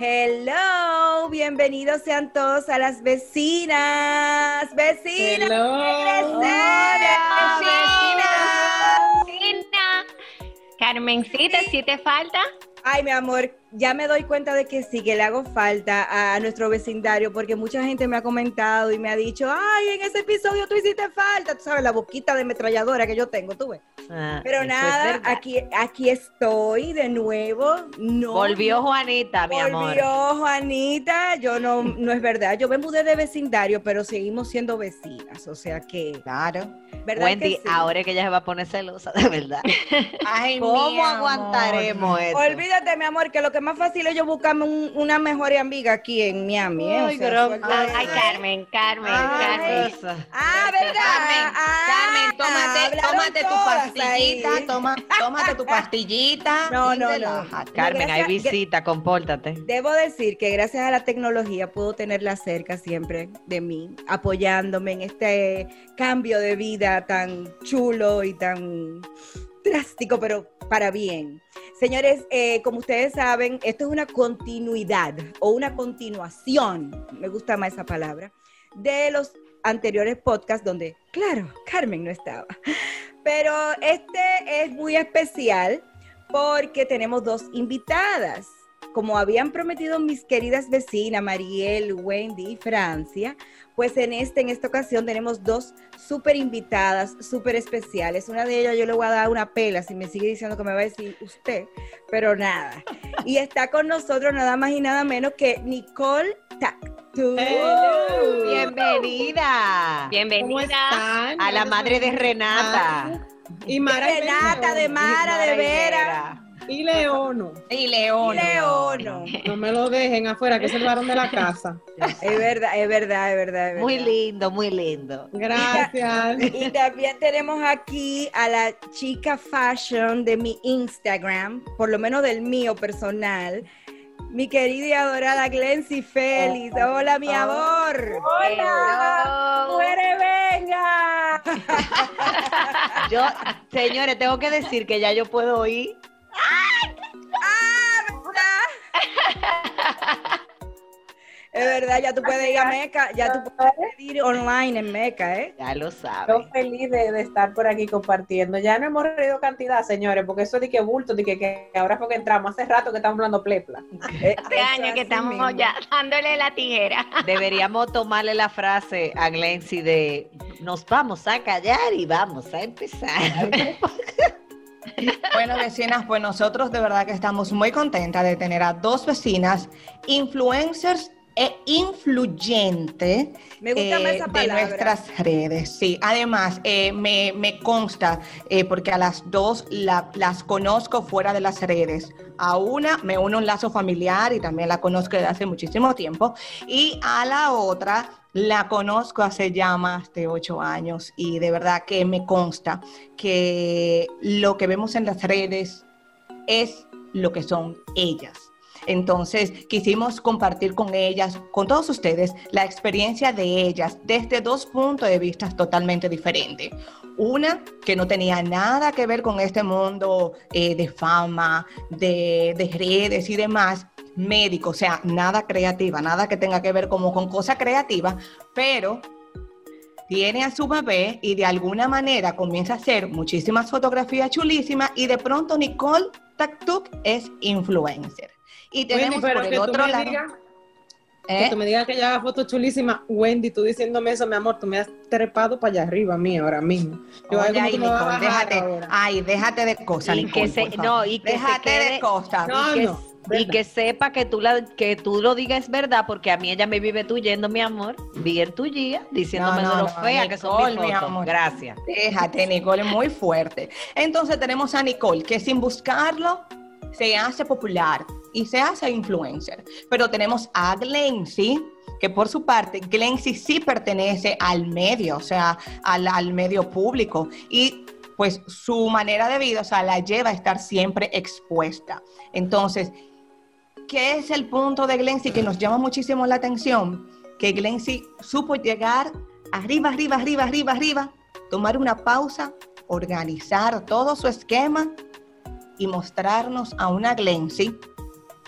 Hello, bienvenidos sean todos a las vecinas. Vecinas. Hello. Hola, vecina. Vecina. Carmencita, si te falta. Ay, mi amor, ya me doy cuenta de que sí, que le hago falta a nuestro vecindario, porque mucha gente me ha comentado y me ha dicho, ay, en ese episodio tú hiciste falta, tú sabes, la boquita de metralladora que yo tengo, tú ves. Ah, Pero nada, es aquí, aquí estoy de nuevo. No, Volvió Juanita, mi amor. Volvió Juanita, yo no, no es verdad, yo me mudé de vecindario, pero seguimos siendo vecinas, o sea que, Claro. ¿verdad Wendy, que sí? ahora es que ella se va a poner celosa, de verdad. Ay, mi ¿Cómo amor. aguantaremos esto? Olvídate, mi amor, que lo que más fácil es yo buscarme un- una mejor amiga aquí en Miami. ¿eh? O Ay, sea, Carmen, Carmen, Ay. Carmen. Ah, ¿verdad? Carmen, Ah, Carmen, tómate, tu pastillita, toma, tómate tu pastillita. No, no, no. Carmen, hay visita, compórtate. Debo decir que gracias a la tecnología puedo tenerla cerca siempre de mí, apoyándome en este cambio de vida tan chulo y tan drástico, pero para bien. Señores, eh, como ustedes saben, esto es una continuidad o una continuación, me gusta más esa palabra, de los anteriores podcasts donde, claro, Carmen no estaba. Pero este es muy especial porque tenemos dos invitadas. Como habían prometido mis queridas vecinas, Mariel, Wendy y Francia, pues en, este, en esta ocasión tenemos dos súper invitadas, súper especiales. Una de ellas yo le voy a dar una pela si me sigue diciendo que me va a decir usted, pero nada. Y está con nosotros nada más y nada menos que Nicole Tactu. Bienvenida ¿Cómo Bienvenida. están? a la madre de Renata. Y Mara y Renata, de León. Mara, de Vera. Y Leono. Y León. Leono. No me lo dejen afuera, que es el varón de la casa. Es verdad, es verdad, es verdad. es Muy verdad. lindo, muy lindo. Gracias. Y también tenemos aquí a la chica fashion de mi Instagram, por lo menos del mío personal, mi querida y adorada Glency Félix. Hola, mi amor. Hola. Muere, venga. Yo, señores, tengo que decir que ya yo puedo ir. Es verdad, ya tú puedes ir a Meca, ya tú puedes pedir online en Meca, ¿eh? Ya lo Yo saben. feliz de, de estar por aquí compartiendo. Ya no hemos reído cantidad, señores, porque eso de que bulto, de que, que ahora fue que entramos, hace rato que estamos hablando plepla. Hace eso años que estamos mismo. ya dándole la tijera. Deberíamos tomarle la frase a Glency de nos vamos a callar y vamos a empezar. Bueno, vecinas, pues nosotros de verdad que estamos muy contentas de tener a dos vecinas influencers e influyente Me gusta más esa de nuestras redes. Sí, además eh, me, me consta, eh, porque a las dos la- las conozco fuera de las redes. A una me uno un lazo familiar y también la conozco desde hace muchísimo tiempo. Y a la otra la conozco hace ya más de ocho años y de verdad que me consta que lo que vemos en las redes es lo que son ellas. Entonces, quisimos compartir con ellas, con todos ustedes, la experiencia de ellas desde dos puntos de vista totalmente diferentes. Una que no tenía nada que ver con este mundo eh, de fama, de, de redes y demás, médico, o sea, nada creativa, nada que tenga que ver como con cosas creativas, pero tiene a su bebé y de alguna manera comienza a hacer muchísimas fotografías chulísimas y de pronto Nicole Taktuk es influencer. Y tenemos Wendy, pero por que el tú otro me lado... digas- ¿eh? Que tú me digas que ella haga fotos chulísimas. Wendy, tú diciéndome eso, mi amor, tú me has trepado para allá arriba a mí ahora mismo. Yo, ay, Oye, ¿cómo ay, Nicole, déjate, ahora? ay, déjate de cosas, Y Nicole, que se- no, y que se déjate de cosas. No, y que, no, y que sepa que tú, la, que tú lo digas es verdad, porque a mí ella me vive tuyendo, mi amor. Bien tuyía, diciéndome No, lo no, fea que son mis mi fotos. amor. Gracias. Déjate, Nicole, es muy fuerte. Entonces tenemos a Nicole, que sin buscarlo se hace popular y se hace influencer. Pero tenemos a Glency, que por su parte, Glency sí pertenece al medio, o sea, al, al medio público. Y pues su manera de vida, o sea, la lleva a estar siempre expuesta. Entonces, ¿qué es el punto de Glency que nos llama muchísimo la atención? Que Glency supo llegar arriba, arriba, arriba, arriba, arriba, tomar una pausa, organizar todo su esquema y mostrarnos a una Glency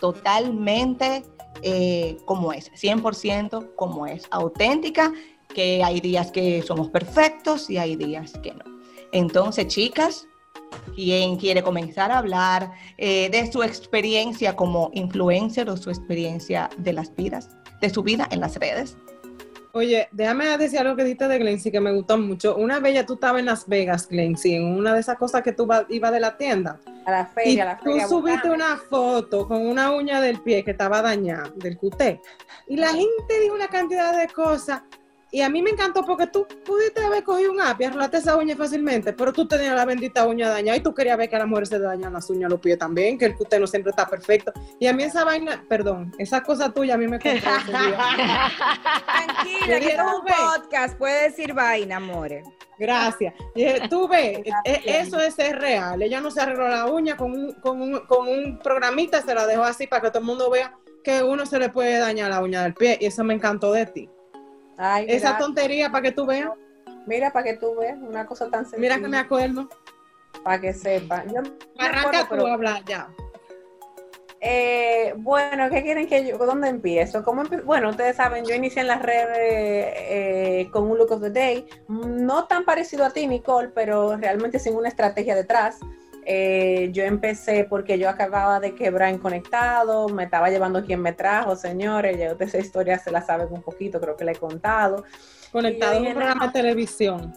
totalmente eh, como es, 100% como es, auténtica, que hay días que somos perfectos y hay días que no. Entonces, chicas, ¿quién quiere comenzar a hablar eh, de su experiencia como influencer o su experiencia de las vidas, de su vida en las redes? Oye, déjame decir algo que dijiste de Glency que me gustó mucho. Una vez ya tú estabas en Las Vegas, Glency, en una de esas cosas que tú ibas de la tienda. A la Y feria, a la tú feria. subiste buscando. una foto con una uña del pie que estaba dañada, del cuté. Y la gente dijo una cantidad de cosas. Y a mí me encantó porque tú pudiste haber cogido un app y arreglarte esa uña fácilmente, pero tú tenías la bendita uña dañada y tú querías ver que a las mujeres se le dañan las uñas a los pies también, que el cuté no siempre está perfecto. Y a mí esa vaina, perdón, esa cosa tuya a mí me día. Tranquila, que es "No, un ve". podcast, puede decir vaina, amores. Gracias. Y dije, tú ves, e- eso es ser real. Ella no se arregló la uña con un, con un, con un programita, se la dejó así para que todo el mundo vea que uno se le puede dañar la uña del pie. Y eso me encantó de ti. Ay, Esa gracias. tontería para que tú veas. Mira, para que tú veas una cosa tan sencilla. Mira que me acuerdo. Para que sepa. Yo Arranca tú a hablar ya. Eh, bueno, ¿qué quieren que yo? ¿Dónde empiezo? ¿Cómo Bueno, ustedes saben, yo inicié en las redes eh, con un look of the day, no tan parecido a ti, Nicole, pero realmente sin una estrategia detrás. Eh, yo empecé porque yo acababa de quebrar en Conectado, me estaba llevando quien me trajo, señores, ya ustedes esa historia se la saben un poquito, creo que la he contado. Conectado dije, un programa de televisión.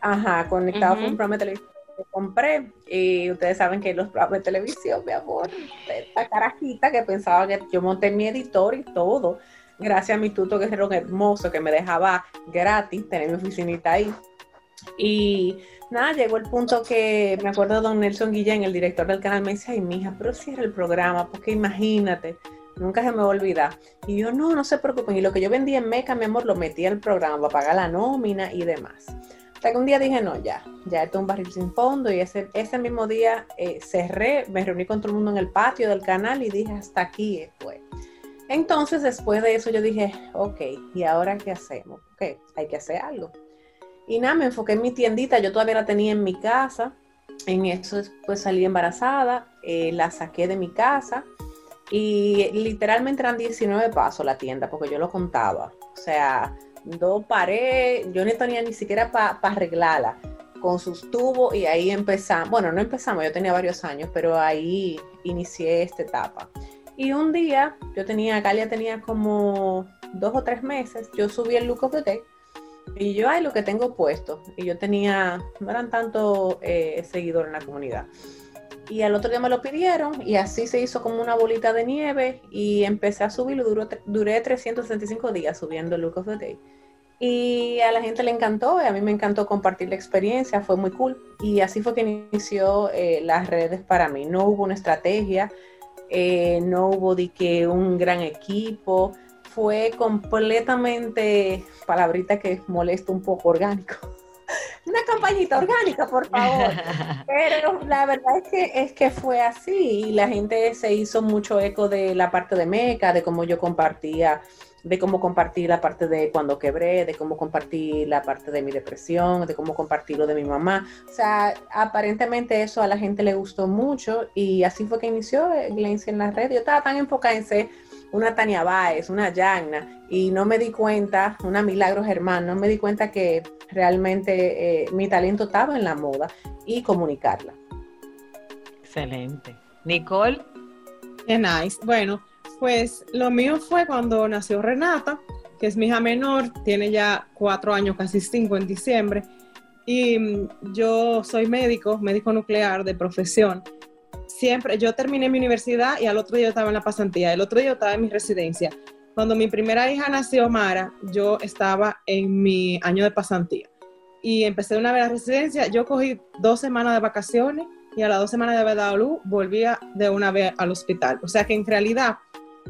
Ajá, conectado con un programa de televisión que compré. Y ustedes saben que los programas de televisión, mi amor, esta carajita que pensaba que yo monté mi editor y todo. Gracias a mi tuto que era un hermoso que me dejaba gratis tener mi oficinita ahí. Y nada, llegó el punto que me acuerdo don Nelson Guillén, el director del canal, me dice, ay, mija, pero si era el programa, porque imagínate, nunca se me va a olvidar. Y yo, no, no se preocupen. Y lo que yo vendía en Meca, mi amor, lo metí al programa para pagar la nómina y demás. Hasta que un día dije, no, ya, ya esto es un barril sin fondo. Y ese, ese mismo día eh, cerré, me reuní con todo el mundo en el patio del canal y dije, hasta aquí fue. Entonces, después de eso, yo dije, ok, ¿y ahora qué hacemos? Ok, hay que hacer algo. Y nada, me enfoqué en mi tiendita, yo todavía la tenía en mi casa. En eso después salí embarazada, eh, la saqué de mi casa y literalmente eran 19 pasos la tienda porque yo lo contaba. O sea, dos paredes, yo no tenía ni siquiera para arreglarla con sus tubos y ahí empezamos, bueno, no empezamos, yo tenía varios años, pero ahí inicié esta etapa. Y un día, yo tenía, Galia tenía como dos o tres meses, yo subí el look of the day y yo, ay, lo que tengo puesto. Y yo tenía, no eran tanto eh, seguidores en la comunidad. Y al otro día me lo pidieron y así se hizo como una bolita de nieve y empecé a subirlo. Duró, duré 365 días subiendo el Look of the Day. Y a la gente le encantó, y a mí me encantó compartir la experiencia, fue muy cool. Y así fue que inició eh, las redes para mí. No hubo una estrategia, eh, no hubo de que un gran equipo, fue completamente, palabrita que molesta un poco, orgánico. Una campañita orgánica, por favor. Pero la verdad es que, es que fue así y la gente se hizo mucho eco de la parte de Meca, de cómo yo compartía, de cómo compartí la parte de cuando quebré, de cómo compartí la parte de mi depresión, de cómo compartí lo de mi mamá. O sea, aparentemente eso a la gente le gustó mucho y así fue que inició Glency en las redes. Yo estaba tan enfocada en ser una Tania Báez, una Yagna, y no me di cuenta, una Milagro Germán, no me di cuenta que realmente eh, mi talento estaba en la moda y comunicarla. Excelente. Nicole, Qué nice. Bueno, pues lo mío fue cuando nació Renata, que es mi hija menor, tiene ya cuatro años, casi cinco en diciembre, y mm, yo soy médico, médico nuclear de profesión. Siempre, yo terminé mi universidad y al otro día yo estaba en la pasantía, el otro día yo estaba en mi residencia. Cuando mi primera hija nació, Mara, yo estaba en mi año de pasantía y empecé una vez la residencia. Yo cogí dos semanas de vacaciones y a las dos semanas de haber dado luz volvía de una vez al hospital. O sea que en realidad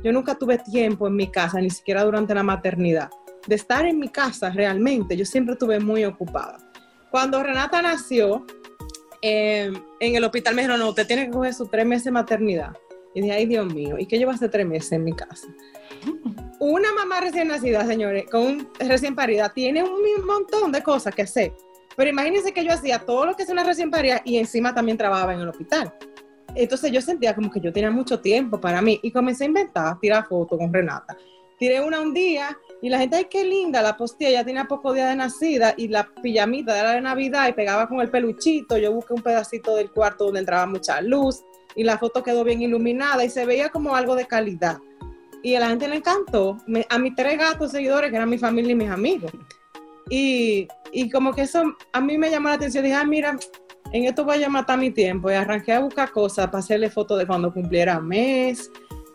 yo nunca tuve tiempo en mi casa, ni siquiera durante la maternidad, de estar en mi casa realmente. Yo siempre estuve muy ocupada. Cuando Renata nació, eh, en el hospital me dijeron, no, usted tiene que coger sus tres meses de maternidad. Y dije, ay Dios mío, ¿y qué llevo hace tres meses en mi casa? Una mamá recién nacida, señores, con un recién parida, tiene un montón de cosas que hacer. Pero imagínense que yo hacía todo lo que hace una recién parida y encima también trabajaba en el hospital. Entonces yo sentía como que yo tenía mucho tiempo para mí y comencé a inventar, tirar fotos con Renata. Tiré una un día y la gente, ay, qué linda, la postilla, ya tenía pocos días de nacida y la pijamita era de Navidad y pegaba con el peluchito. Yo busqué un pedacito del cuarto donde entraba mucha luz y la foto quedó bien iluminada y se veía como algo de calidad. Y a la gente le encantó, Me- a mis tres gatos seguidores, que eran mi familia y mis amigos. Y, y como que eso a mí me llamó la atención. Dije, ah, mira, en esto voy a matar mi tiempo. Y arranqué a buscar cosas para hacerle fotos de cuando cumpliera mes,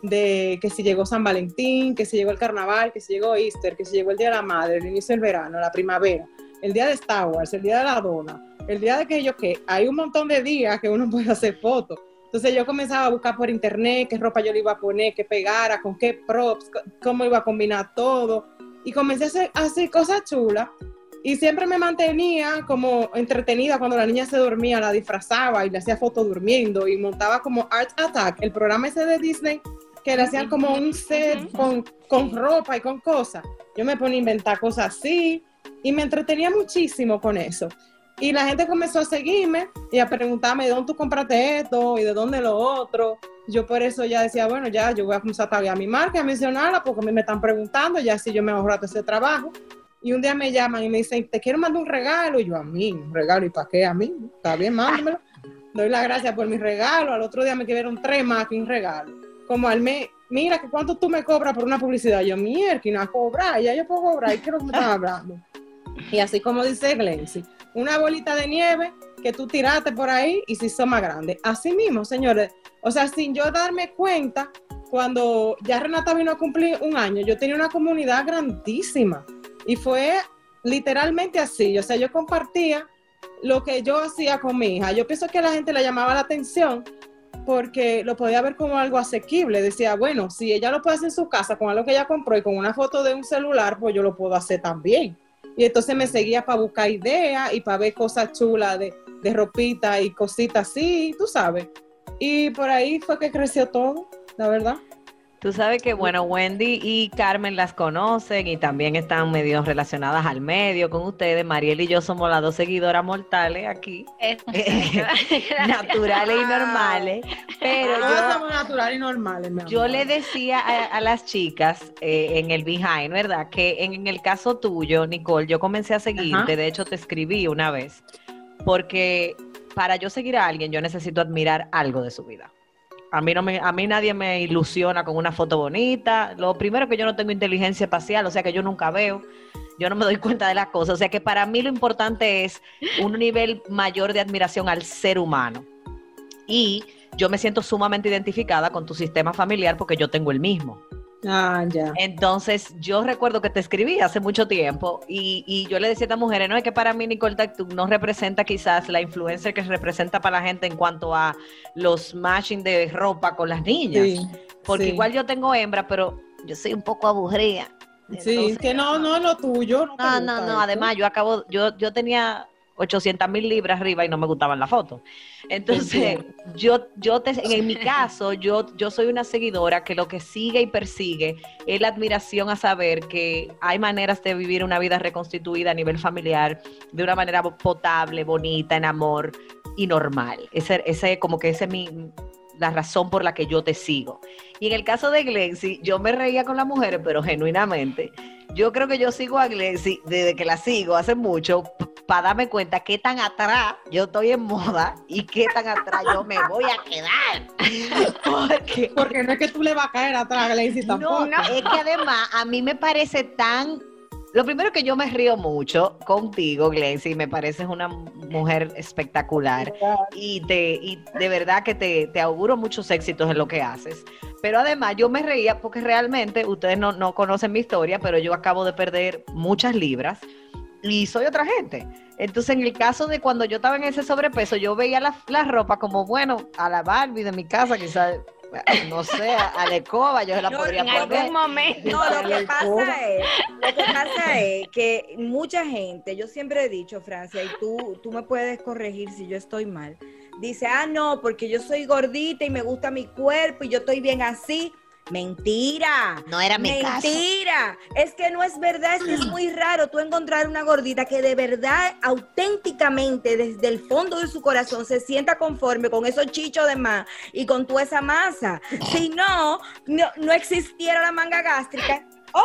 de que si llegó San Valentín, que si llegó el carnaval, que si llegó Easter, que si llegó el Día de la Madre, el inicio del verano, la primavera, el día de Star Wars, el día de la dona, el día de que yo que hay un montón de días que uno puede hacer fotos. Entonces yo comenzaba a buscar por internet qué ropa yo le iba a poner, qué pegara, con qué props, cómo iba a combinar todo. Y comencé a hacer, a hacer cosas chulas. Y siempre me mantenía como entretenida cuando la niña se dormía, la disfrazaba y le hacía fotos durmiendo y montaba como Art Attack, el programa ese de Disney, que le hacían como un set con, con ropa y con cosas. Yo me ponía a inventar cosas así y me entretenía muchísimo con eso. Y la gente comenzó a seguirme y a preguntarme de dónde tú compraste esto y de dónde lo otro. Yo por eso ya decía, bueno, ya yo voy a comenzar a taguear mi marca, a mencionarla, porque a mí me están preguntando, ya así yo me ahorro ese trabajo. Y un día me llaman y me dicen, te quiero mandar un regalo. Y yo, a mí, un regalo, ¿y para qué a mí? Está bien, mándamelo. Doy las gracias por mi regalo. Al otro día me quedaron tres más que un regalo. Como al mes, mira, que ¿cuánto tú me cobras por una publicidad? Yo, mierda, a cobrar, ya yo puedo cobrar, ¿y qué es lo que hablando? Y así como dice Glency, una bolita de nieve que tú tiraste por ahí y se hizo más grande. Así mismo, señores. O sea, sin yo darme cuenta, cuando ya Renata vino a cumplir un año, yo tenía una comunidad grandísima. Y fue literalmente así. O sea, yo compartía lo que yo hacía con mi hija. Yo pienso que la gente le llamaba la atención porque lo podía ver como algo asequible. Decía, bueno, si ella lo puede hacer en su casa con algo que ella compró y con una foto de un celular, pues yo lo puedo hacer también. Y entonces me seguía para buscar ideas y para ver cosas chulas de, de ropita y cositas así, tú sabes. Y por ahí fue que creció todo, la verdad. Tú sabes que, bueno, Wendy y Carmen las conocen y también están medio relacionadas al medio con ustedes. Mariel y yo somos las dos seguidoras mortales aquí, naturales y normales. Pero Todos yo, somos naturales y normales, mi amor. yo le decía a, a las chicas eh, en el behind, ¿verdad? Que en, en el caso tuyo, Nicole, yo comencé a seguirte, Ajá. de hecho te escribí una vez, porque para yo seguir a alguien yo necesito admirar algo de su vida. A mí, no me, a mí nadie me ilusiona con una foto bonita. Lo primero que yo no tengo inteligencia espacial, o sea que yo nunca veo. Yo no me doy cuenta de las cosas. O sea que para mí lo importante es un nivel mayor de admiración al ser humano. Y yo me siento sumamente identificada con tu sistema familiar porque yo tengo el mismo. Ah, ya. Entonces, yo recuerdo que te escribí hace mucho tiempo y, y yo le decía a estas mujeres, no, es que para mí Nicole Tactum no representa quizás la influencer que representa para la gente en cuanto a los matching de ropa con las niñas. Sí, Porque sí. igual yo tengo hembra, pero yo soy un poco aburrida. Sí, Entonces, que no, no es lo tuyo. No, no, no, no, además yo acabo, yo, yo tenía 800 mil libras arriba y no me gustaban las fotos. Entonces, yo, yo te, en mi caso, yo, yo soy una seguidora que lo que sigue y persigue es la admiración a saber que hay maneras de vivir una vida reconstituida a nivel familiar de una manera potable, bonita, en amor y normal. Ese, ese como que ese es mi, la razón por la que yo te sigo. Y en el caso de Glency, yo me reía con las mujeres, pero genuinamente, yo creo que yo sigo a Glency desde que la sigo hace mucho para darme cuenta qué tan atrás yo estoy en moda y qué tan atrás yo me voy a quedar. Porque Porque no es que tú le vas a caer atrás, Glacy, tampoco. no, es que además a mí me parece tan... Lo primero que yo me río mucho contigo, Glency, me pareces una mujer espectacular y, te, y de verdad que te, te auguro muchos éxitos en lo que haces. Pero además yo me reía porque realmente, ustedes no, no conocen mi historia, pero yo acabo de perder muchas libras y soy otra gente. Entonces, en el caso de cuando yo estaba en ese sobrepeso, yo veía la, la ropa como, bueno, a la Barbie de mi casa, quizás, no sé, a la escoba, yo se la No, podría En poner. algún momento. No, lo que pasa es, lo que pasa es que mucha gente, yo siempre he dicho, Francia, y tú, tú me puedes corregir si yo estoy mal, dice, ah, no, porque yo soy gordita y me gusta mi cuerpo y yo estoy bien así. Mentira. No era mi caso. Mentira. Es que no es verdad, es que es muy raro tú encontrar una gordita que de verdad, auténticamente, desde el fondo de su corazón, se sienta conforme con esos chichos de más y con toda esa masa. Si no, no, no existiera la manga gástrica. ¡Oh!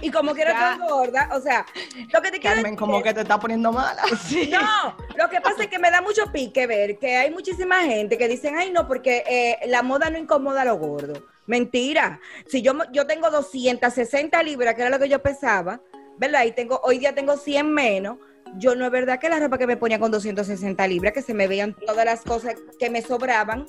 Y como quiero estar gorda, o sea, lo que te quiero Carmen, decir como es- que te está poniendo mala. no, lo que pasa es que me da mucho pique ver que hay muchísima gente que dicen, ay, no, porque eh, la moda no incomoda a los gordos. Mentira. Si yo, yo tengo 260 libras, que era lo que yo pesaba, ¿verdad? Y tengo, hoy día tengo 100 menos. Yo no es verdad que la ropa que me ponía con 260 libras, que se me veían todas las cosas que me sobraban,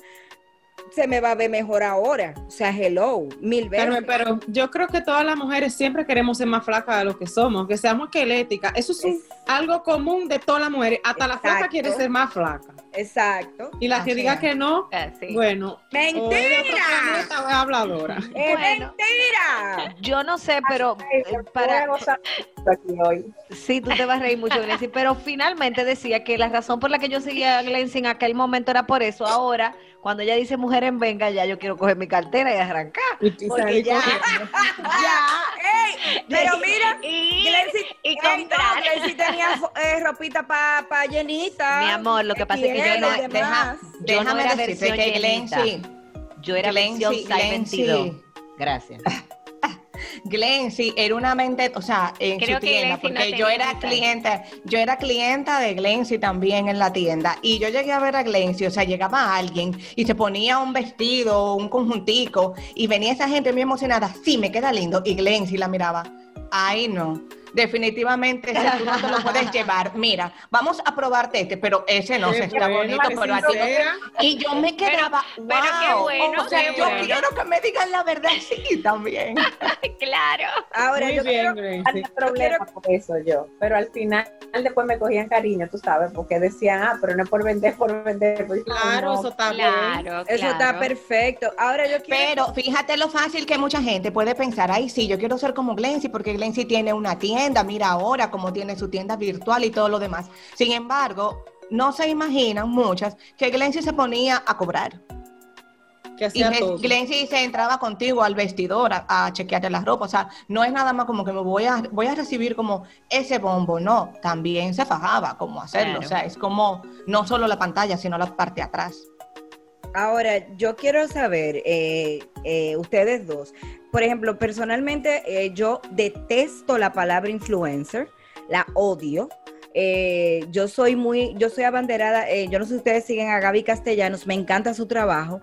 se me va a ver mejor ahora. O sea, hello, mil veces. Carmen, pero yo creo que todas las mujeres siempre queremos ser más flacas de lo que somos, que seamos esqueléticas. Eso es un- Es- algo común de todas las mujeres. Hasta la flaca quiere ser más flaca. Exacto. Y la que Así diga es. que no, Ah, bueno, o ¡Mentira! planeta o es habladora. ¡Es Bueno. mentira! Yo no sé, pero Ay, eh, para... aquí hoy. Sí, tú te vas a reír mucho, Glency, pero finalmente decía que la razón por la que yo seguía a Glency en aquel momento era por eso. Ahora, cuando ella dice mujer en venga, ya yo quiero coger mi cartera y arrancar. Y, Porque ya, ya, ey, pero mira, Y, Glency, y ey, no, comprar. Tenía eh, ropita para pa llenita. Mi amor, lo que pasa es que yo no- demás. Yo no era decirte versión que llenita. Glency, Yo era Glency, versión size Glency. 22. Gracias. Glency era una mente, o sea, en Creo su que tienda, Glency no porque yo era esa. clienta, yo era clienta de Glency también en la tienda, y yo llegué a ver a Glency, o sea, llegaba alguien y se ponía un vestido, un conjuntico, y venía esa gente muy emocionada, sí, me queda lindo, y Glency la miraba, ay no, definitivamente ese tú no te lo puedes llevar, mira, vamos a probarte este, pero ese no, se está bueno, bonito, pero a ti y yo me quedaba, pero qué bueno, o sea, qué yo bueno. quiero que me digan la verdad, sí, también. Claro. Ahora Muy yo bien, quiero, Gracie. Problema con eso yo, pero al final después me cogían cariño, tú sabes, porque decían, ah, pero no es por vender, por vender. Pues, Claro, no. eso está bien. Claro, eso está perfecto. Ahora yo quiero Pero fíjate lo fácil que mucha gente puede pensar, ay, sí, yo quiero ser como Glency porque Glency tiene una tienda, mira ahora cómo tiene su tienda virtual y todo lo demás. Sin embargo, no se imaginan muchas que Glency se ponía a cobrar. Que Y. Glency se entraba contigo al vestidor a, a chequearte la ropa. O sea, no es nada más como que me voy a, voy a recibir como ese bombo. No, también se fajaba cómo hacerlo. Claro. O sea, es como no solo la pantalla, sino la parte de atrás. Ahora, yo quiero saber, eh, eh, ustedes dos, por ejemplo, personalmente eh, yo detesto la palabra influencer, la odio. Eh, yo soy muy, yo soy abanderada, eh, yo no sé si ustedes siguen a Gaby Castellanos, me encanta su trabajo.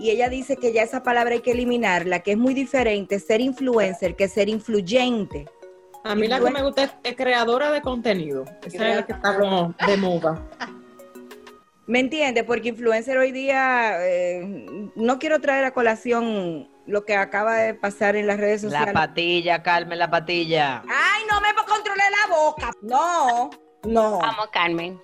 Y ella dice que ya esa palabra hay que eliminarla, que es muy diferente ser influencer que ser influyente. A mí la que me gusta es, es creadora de contenido. Esa es la que está como de moda. ¿Me entiende? Porque influencer hoy día, eh, no quiero traer a colación lo que acaba de pasar en las redes La sociales. patilla, Carmen, la patilla. Ay, no me controlé la boca. No, no. Vamos, Carmen.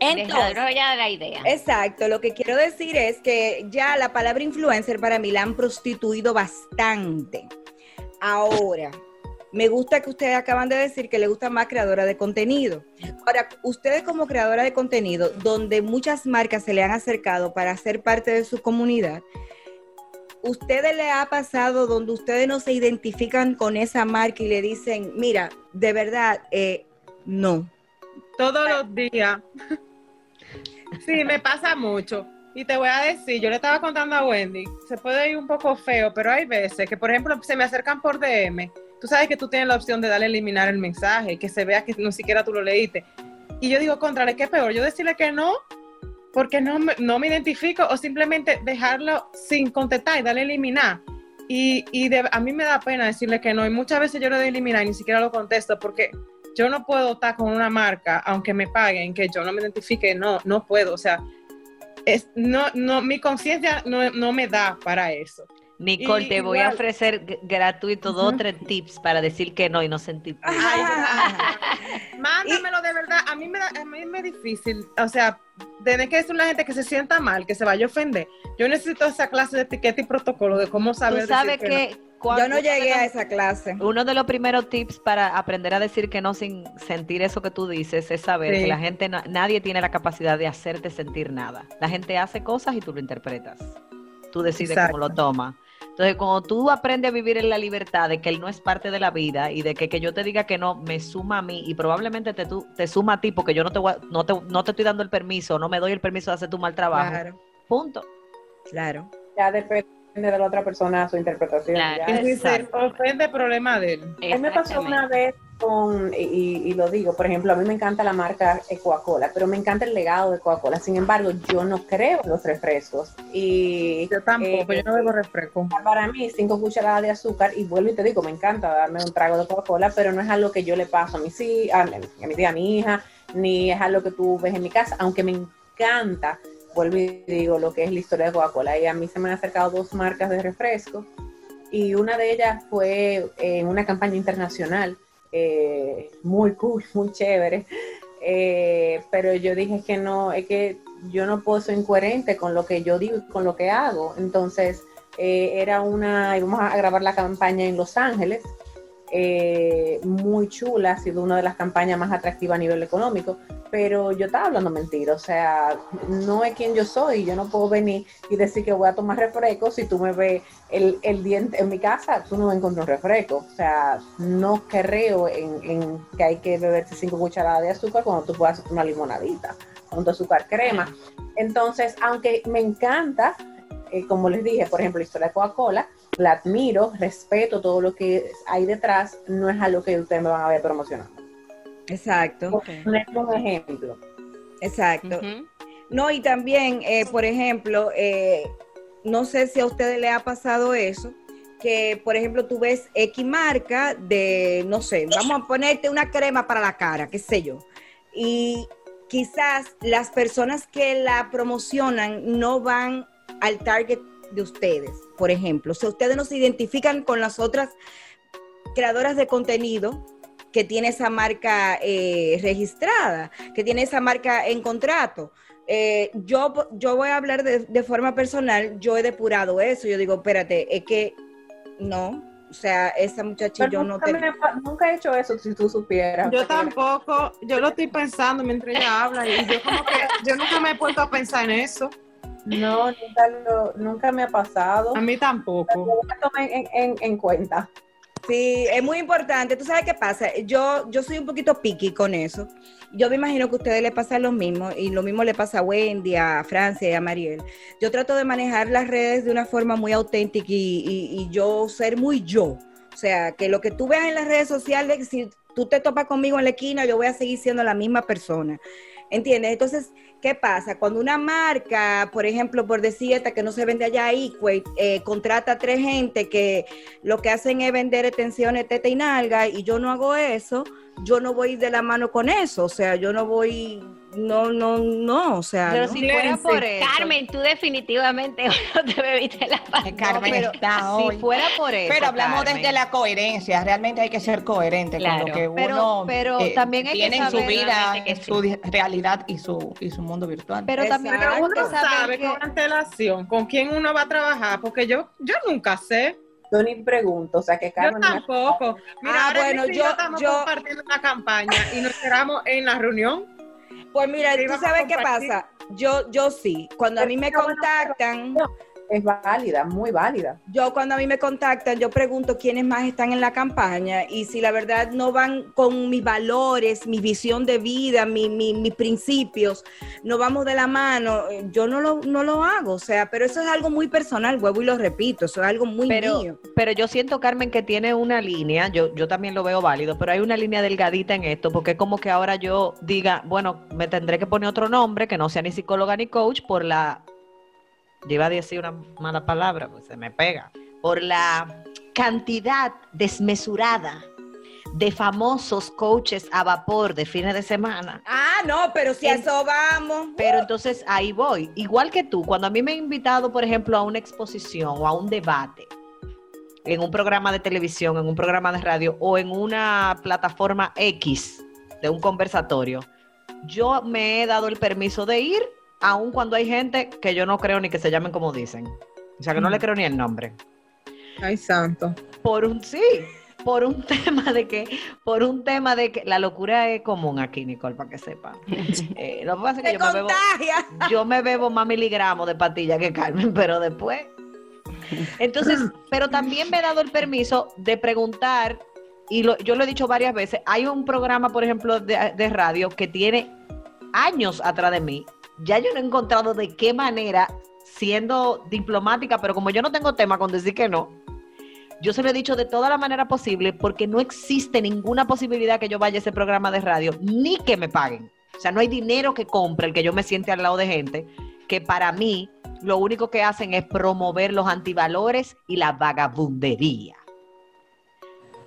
Entonces, Desarrolla la idea. exacto, lo que quiero decir es que ya la palabra influencer para mí la han prostituido bastante. Ahora, me gusta que ustedes acaban de decir que le gusta más creadora de contenido. Ahora, ustedes como creadora de contenido, donde muchas marcas se le han acercado para ser parte de su comunidad, ¿ustedes le ha pasado donde ustedes no se identifican con esa marca y le dicen, mira, de verdad, eh, no? Todos los días. Sí, me pasa mucho. Y te voy a decir, yo le estaba contando a Wendy, se puede ir un poco feo, pero hay veces que, por ejemplo, se me acercan por DM. Tú sabes que tú tienes la opción de darle a eliminar el mensaje que se vea que no siquiera tú lo leíste. Y yo digo, contrale, ¿qué peor? Yo decirle que no, porque no no me identifico, o simplemente dejarlo sin contestar y darle a eliminar. Y, y de- a mí me da pena decirle que no. Y muchas veces yo le doy a eliminar y ni siquiera lo contesto porque yo no puedo estar con una marca, aunque me paguen, que yo no me identifique, no, no puedo. O sea, es, no, no, mi conciencia no, no me da para eso. Nicole, Y te voy a ofrecer gratuito dos o tres tips para decir que no y no sentir. Mándamelo de verdad. A mí me da, a mí me es difícil, o sea, tener que decir a una gente que se sienta mal, que se vaya a ofender. Yo necesito esa clase de etiqueta y protocolo de cómo saber Tú sabes decir que no. que cuando- Yo no llegué a esa clase. Uno de los primeros tips para aprender a decir que no sin sentir eso que tú dices es saber Sí. que la gente, no- nadie tiene la capacidad de hacerte sentir nada. La gente hace cosas y tú lo interpretas. Tú decides Exacto. cómo lo tomas. Entonces, cuando tú aprendes a vivir en la libertad de que él no es parte de la vida y de que, que yo te diga que no me suma a mí y probablemente te, tú- te suma a ti porque yo no te, voy a- no, te, no te estoy dando el permiso, no me doy el permiso de hacer tu mal trabajo. Claro, Punto. claro. Ya depende de la otra persona su interpretación. Claro. ya. Es decir, Exacto. ofende problema de él. A mí me pasó una vez con, y, lo digo, por ejemplo, a mí me encanta la marca eh, Coca-Cola, pero me encanta el legado de Coca-Cola. Sin embargo, yo no creo en los refrescos. Y Yo tampoco, eh, yo no bebo refresco. para mí, cinco cucharadas de azúcar, y vuelvo y te digo, me encanta darme un trago de Coca-Cola, pero no es algo que yo le paso a mi, a, a mi tía, a mi hija, ni es algo que tú ves en mi casa, aunque me encanta, vuelvo y digo, lo que es la historia de Coca-Cola. Y a mí se me han acercado dos marcas de refresco, y una de ellas fue en una campaña internacional, eh, muy cool, muy chévere. Eh, pero yo dije que no, es que yo no puedo ser incoherente con lo que yo digo con lo que hago. Entonces, eh, era una, íbamos a grabar la campaña en Los Ángeles, eh, muy chula, ha sido una de las campañas más atractivas a nivel económico, pero yo estaba hablando mentira, o sea, no es quien yo soy, yo no puedo venir y decir que voy a tomar refresco si tú me ves el, el diente en mi casa, tú no encuentras un refresco, o sea, no creo en, en que hay que beberse cinco cucharadas de azúcar cuando tú puedas hacer una limonadita con tu azúcar crema. Entonces, aunque me encanta, eh, como les dije, por ejemplo, la historia de Coca-Cola, la admiro, respeto todo lo que hay detrás, no es algo que ustedes me van a ver promocionando. Exacto, poner un ejemplo. exacto. No, y también, eh, por ejemplo, eh, no sé si a ustedes les ha pasado eso, que por ejemplo tú ves X marca de, no sé, vamos a ponerte una crema para la cara, qué sé yo, y quizás las personas que la promocionan no van al target de ustedes, por ejemplo, si ustedes no se identifican con las otras creadoras de contenido que tiene esa marca eh, registrada, que tiene esa marca en contrato. Eh, yo, yo voy a hablar de, de forma personal, yo he depurado eso, yo digo, espérate, es que no, o sea, esa muchacha yo no nunca, te... me nunca he hecho eso, si tú supieras. Yo tampoco, yo lo estoy pensando mientras ella habla y yo como que, yo nunca me he puesto a pensar en eso. No, nunca, lo- nunca me ha pasado. A mí tampoco. Tomar en, en- en cuenta. Sí, es muy importante. ¿Tú sabes qué pasa? Yo, yo soy un poquito picky con eso. Yo me imagino que a ustedes les pasa lo mismo y lo mismo le pasa a Wendy, a Francia y a Mariel. Yo trato de manejar las redes de una forma muy auténtica y, y- y yo ser muy yo. O sea, que lo que tú veas en las redes sociales, si tú te topas conmigo en la esquina, yo voy a seguir siendo la misma persona. ¿Entiendes? Entonces, ¿qué pasa? Cuando una marca, por ejemplo, por decir esta que no se vende allá, Equate, eh, contrata a tres gente que lo que hacen es vender extensiones, teta y nalga, y yo no hago eso, yo no voy de la mano con eso. O sea, yo no voy, no, no, no, o sea, Pero ¿no? si fuera por eso. Carmen, tú definitivamente no te bebiste la pasta. Carmen pero está si hoy. fuera por eso. Pero hablamos Carmen, desde la coherencia, realmente hay que ser coherente Claro. con lo que Pero- uno pero eh, también hay que tiene en su saber vida, que en su di- realidad y su, y su mundo virtual. Pero también Exacto. hay Pero que uno saber sabe que- con antelación con quién uno va a trabajar, porque yo, yo nunca sé. Yo ni pregunto, o sea que Yo Carmen me- tampoco. Mira, Ah, ahora bueno, yo- estamos yo- compartiendo una campaña y nos quedamos en la reunión. Pues mira, tú sabes qué pasa. Yo, yo sí. Cuando a mí me contactan, es válida, muy válida. Yo cuando a mí me contactan, yo pregunto quiénes más están en la campaña y si la verdad no van con mis valores, mi visión de vida, mi- mi- mis principios, no vamos de la mano, eh, yo no lo, no lo hago, o sea, pero eso es algo muy personal, vuelvo y lo repito, eso es algo muy Pero, mío. pero yo siento, Carmen, que tiene una línea, yo, yo también lo veo válido, pero hay una línea delgadita en esto, porque es como que ahora yo diga, bueno, me tendré que poner otro nombre, que no sea ni psicóloga ni coach, por la, yo iba a decir una mala palabra, pues se me pega, por la cantidad desmesurada de famosos coaches a vapor de fines de semana. Ah, no, pero si a eso vamos. Pero entonces ahí voy. Igual que tú, cuando a mí me han invitado, por ejemplo, a una exposición o a un debate en un programa de televisión, en un programa de radio o en una plataforma X de un conversatorio, yo me he dado el permiso de ir, aun cuando hay gente que yo no creo ni que se llamen como dicen. O sea, que no le creo ni el nombre. Ay, santo. Por un sí, por un tema de que, por un tema de que la locura es común aquí, Nicole, para que sepan. Eh, lo que pasa es que yo me bebo, yo me bebo más miligramos de patilla que Carmen, pero después. Entonces, pero también me he dado el permiso de preguntar, y lo- yo lo he dicho varias veces, hay un programa, por ejemplo, de, de radio que tiene años atrás de mí. Ya yo no he encontrado de qué manera, siendo diplomática, pero como yo no tengo tema con decir que no, yo se lo he dicho de toda la manera posible porque no existe ninguna posibilidad que yo vaya a ese programa de radio, ni que me paguen. O sea, no hay dinero que compre el que yo me siente al lado de gente que para mí lo único que hacen es promover los antivalores y la vagabundería.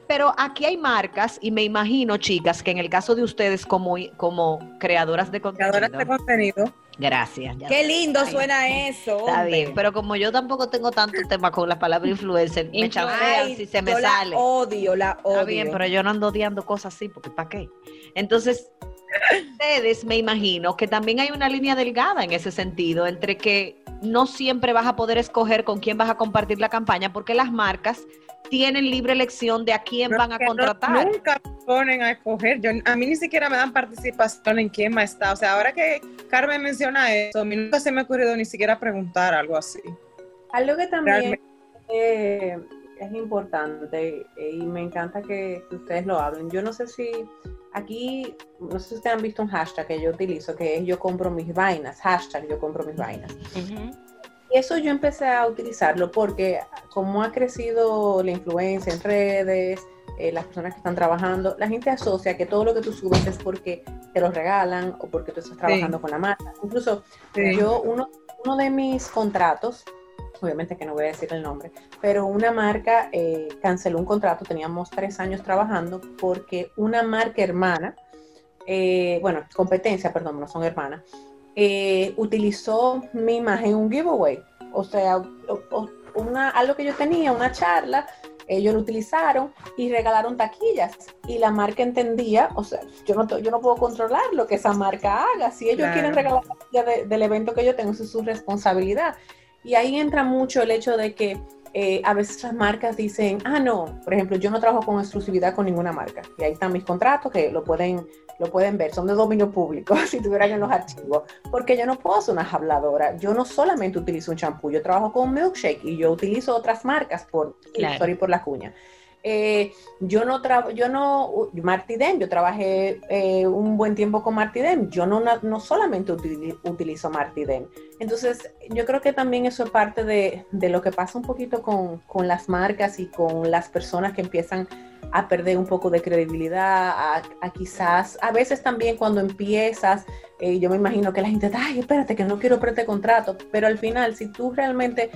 Pero aquí hay marcas y me imagino, chicas, que en el caso de ustedes como, como creadoras de contenido, Creadoras de contenido. Gracias. Qué lindo Ay, suena eso. Está hombre. bien, pero como yo tampoco tengo tanto tema con la palabra influencer, me chancean si se me yo sale. La odio, la odio. Está bien, pero yo no ando odiando cosas así, porque ¿para qué? Entonces, ustedes me imagino que también hay una línea delgada en ese sentido, entre que no siempre vas a poder escoger con quién vas a compartir la campaña, porque las marcas tienen libre elección de a quién No, van a que no- contratar. nunca me ponen a escoger. Yo, a mí ni siquiera me dan participación en quién más está. O sea, ahora que Carmen menciona eso, a mí nunca se me ha ocurrido ni siquiera preguntar algo así. Algo que también eh, es importante eh, y me encanta que, que ustedes lo hablen. Yo no sé si aquí, no sé si ustedes han visto un hashtag que yo utilizo, que es yo compro mis vainas, hashtag yo compro mis vainas. Y eso yo empecé a utilizarlo porque como ha crecido la influencia en redes, eh, las personas que están trabajando, la gente asocia que todo lo que tú subes es porque te lo regalan o porque tú estás trabajando con la marca. Incluso Sí. yo, uno, uno de mis contratos, obviamente que no voy a decir el nombre, pero una marca eh, canceló un contrato, teníamos tres años trabajando porque una marca hermana, eh, bueno, competencia, perdón, no son hermanas, eh, utilizó mi imagen en un giveaway. O sea, una, algo que yo tenía, una charla, ellos lo utilizaron y regalaron taquillas. Y la marca entendía, o sea, yo no, yo no puedo controlar lo que esa marca haga. Si ellos Claro. quieren regalar taquillas de- del evento que yo tengo, eso es su responsabilidad. Y ahí entra mucho el hecho de que eh, a veces las marcas dicen, ah, no, por ejemplo, yo no trabajo con exclusividad con ninguna marca. Y ahí están mis contratos que lo pueden, lo pueden ver, son de dominio público, si tuvieran en los archivos. Porque yo no puedo ser una habladora. Yo no solamente utilizo un champú, yo trabajo con milkshake y yo utilizo otras marcas por, Claro. sorry por la cuña. Eh, yo no trabajo, yo no, Martidem, yo trabajé eh, un buen tiempo con Martidem, yo no, no solamente utili- utilizo Martidem. Entonces, yo creo que también eso es parte de, de lo que pasa un poquito con, con las marcas y con las personas que empiezan a perder un poco de credibilidad, a, a quizás, a veces también cuando empiezas, eh, yo me imagino que la gente, ay, espérate, que no quiero preste contrato, pero al final, si tú realmente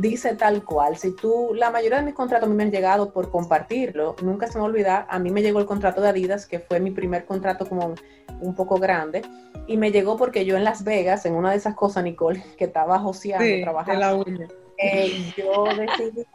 dice tal cual. Si tú, la mayoría de mis contratos a mí me han llegado por compartirlo. Nunca se me olvida, a mí me llegó el contrato de Adidas, que fue mi primer contrato como un, un poco grande. Y me llegó porque yo en Las Vegas, en una de esas cosas, Nicole, que estaba joseando, Sí, trabajando, la eh, yo decidí,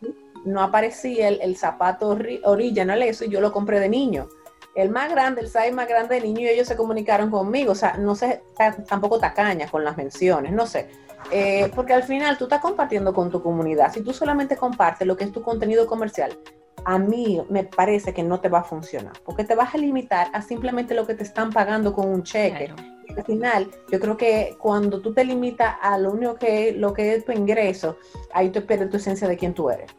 no aparecía el, el zapato ori- original, eso, y yo lo compré de niño. El más grande, el size más grande de niño, y ellos se comunicaron conmigo. O sea, no sé, ta- tampoco tacaña con las menciones, no sé. Eh, porque al final tú estás compartiendo con tu comunidad. Si tú solamente compartes lo que es tu contenido comercial, a mí me parece que no te va a funcionar, porque te vas a limitar a simplemente lo que te están pagando con un cheque. Claro. al final, yo creo que cuando tú te limitas a lo único que lo que es tu ingreso, ahí tú pierdes tu esencia de quién tú eres.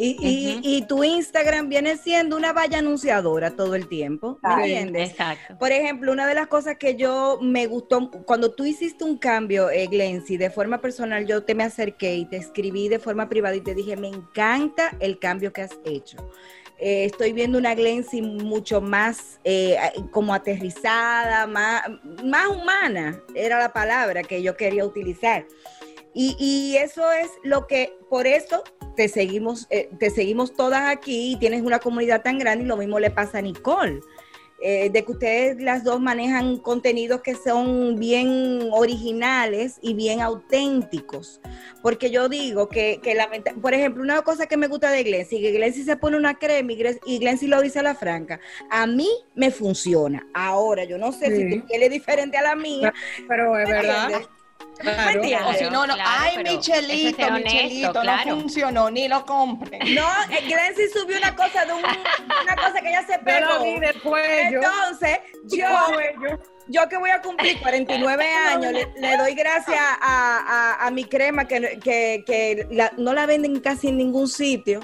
Y, y, y tu Instagram viene siendo una valla anunciadora todo el tiempo, ¿me entiendes? Exacto. Por ejemplo, una de las cosas que yo me gustó, cuando tú hiciste un cambio, eh, Glency, de forma personal, yo te me acerqué y te escribí de forma privada y te dije, me encanta el cambio que has hecho. Eh, estoy viendo una Glency mucho más eh, como aterrizada, más, más humana, era la palabra que yo quería utilizar. Y, y eso es lo que, por eso te seguimos, eh, te seguimos todas aquí y tienes una comunidad tan grande y lo mismo le pasa a Nicole. Eh, de que ustedes las dos manejan contenidos que son bien originales y bien auténticos. Porque yo digo que, que lamenta- por ejemplo, una cosa que me gusta de Glency, que Glency se pone una crema y Glency, lo dice a la franca, a mí me funciona. Ahora, yo no sé si tu piel es diferente a la mía. Pero es ¿me verdad. entiendes? Claro. O si no, no, claro, ay, Michelito, es honesto, Michelito, claro. no funcionó, ni lo compren. No, Glency subió una cosa de un- una cosa que ella se pegó. vi del cuello. Entonces, yo, yo que voy a cumplir 49 años, le, le doy gracias a, a- a mi crema que, que- que la- no la venden casi en ningún sitio.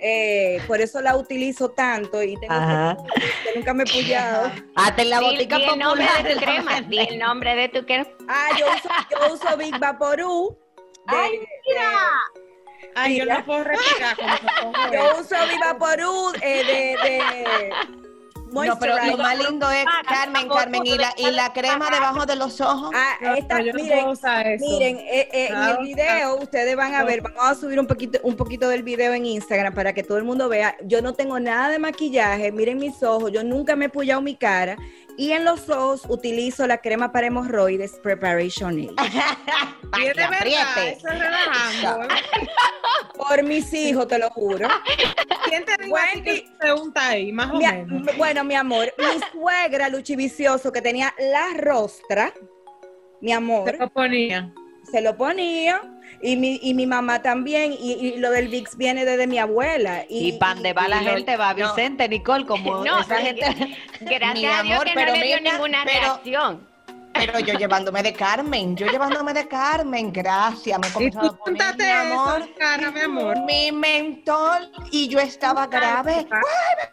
Eh, por eso la utilizo tanto y tengo Ajá. que, que nunca me he pullado. Hasta en la Di, botica di el nombre de tu crema. Di el nombre de tu crema. Ah, yo uso, yo uso Big Vaporú. de- ¡Ay, Ay, yo Mira. no puedo respirar yo uso Big Vaporú eh, de, de No, pero lo más lindo es, Carmen, Carmen, y la, y la crema debajo de los ojos. Ah, esta- miren. Miren, eh, eh, en el video ustedes van a ver, vamos a subir un poquito, un poquito del video en Instagram para que todo el mundo vea. Yo no tengo nada de maquillaje, miren mis ojos, yo nunca me he pullado mi cara y en los ojos utilizo la crema para hemorroides Preparation Nail. Y es de verdad, apriete. eso es relajando. Por mis hijos, te lo juro. ¿Quién te dijo que se pregunta ahí, más o Mi menos? bueno, mi amor, mi suegra Luchi Vicioso que tenía la rostra, mi amor, Se lo ponía. Se lo ponía y mi, y mi mamá también y, y lo del VIX viene desde mi abuela. Y pan de va la y gente, va no. Vicente, Nicole, como No, esa gente. Gracias Mi a Dios amor, que pero no le dio mira, ninguna pero- reacción. Pero yo llevándome de Carmen, yo llevándome de Carmen, gracias. Me he Y comenzado tú a poner, mi amor, eso, cara, mi amor. mi mentol, y yo estaba grave.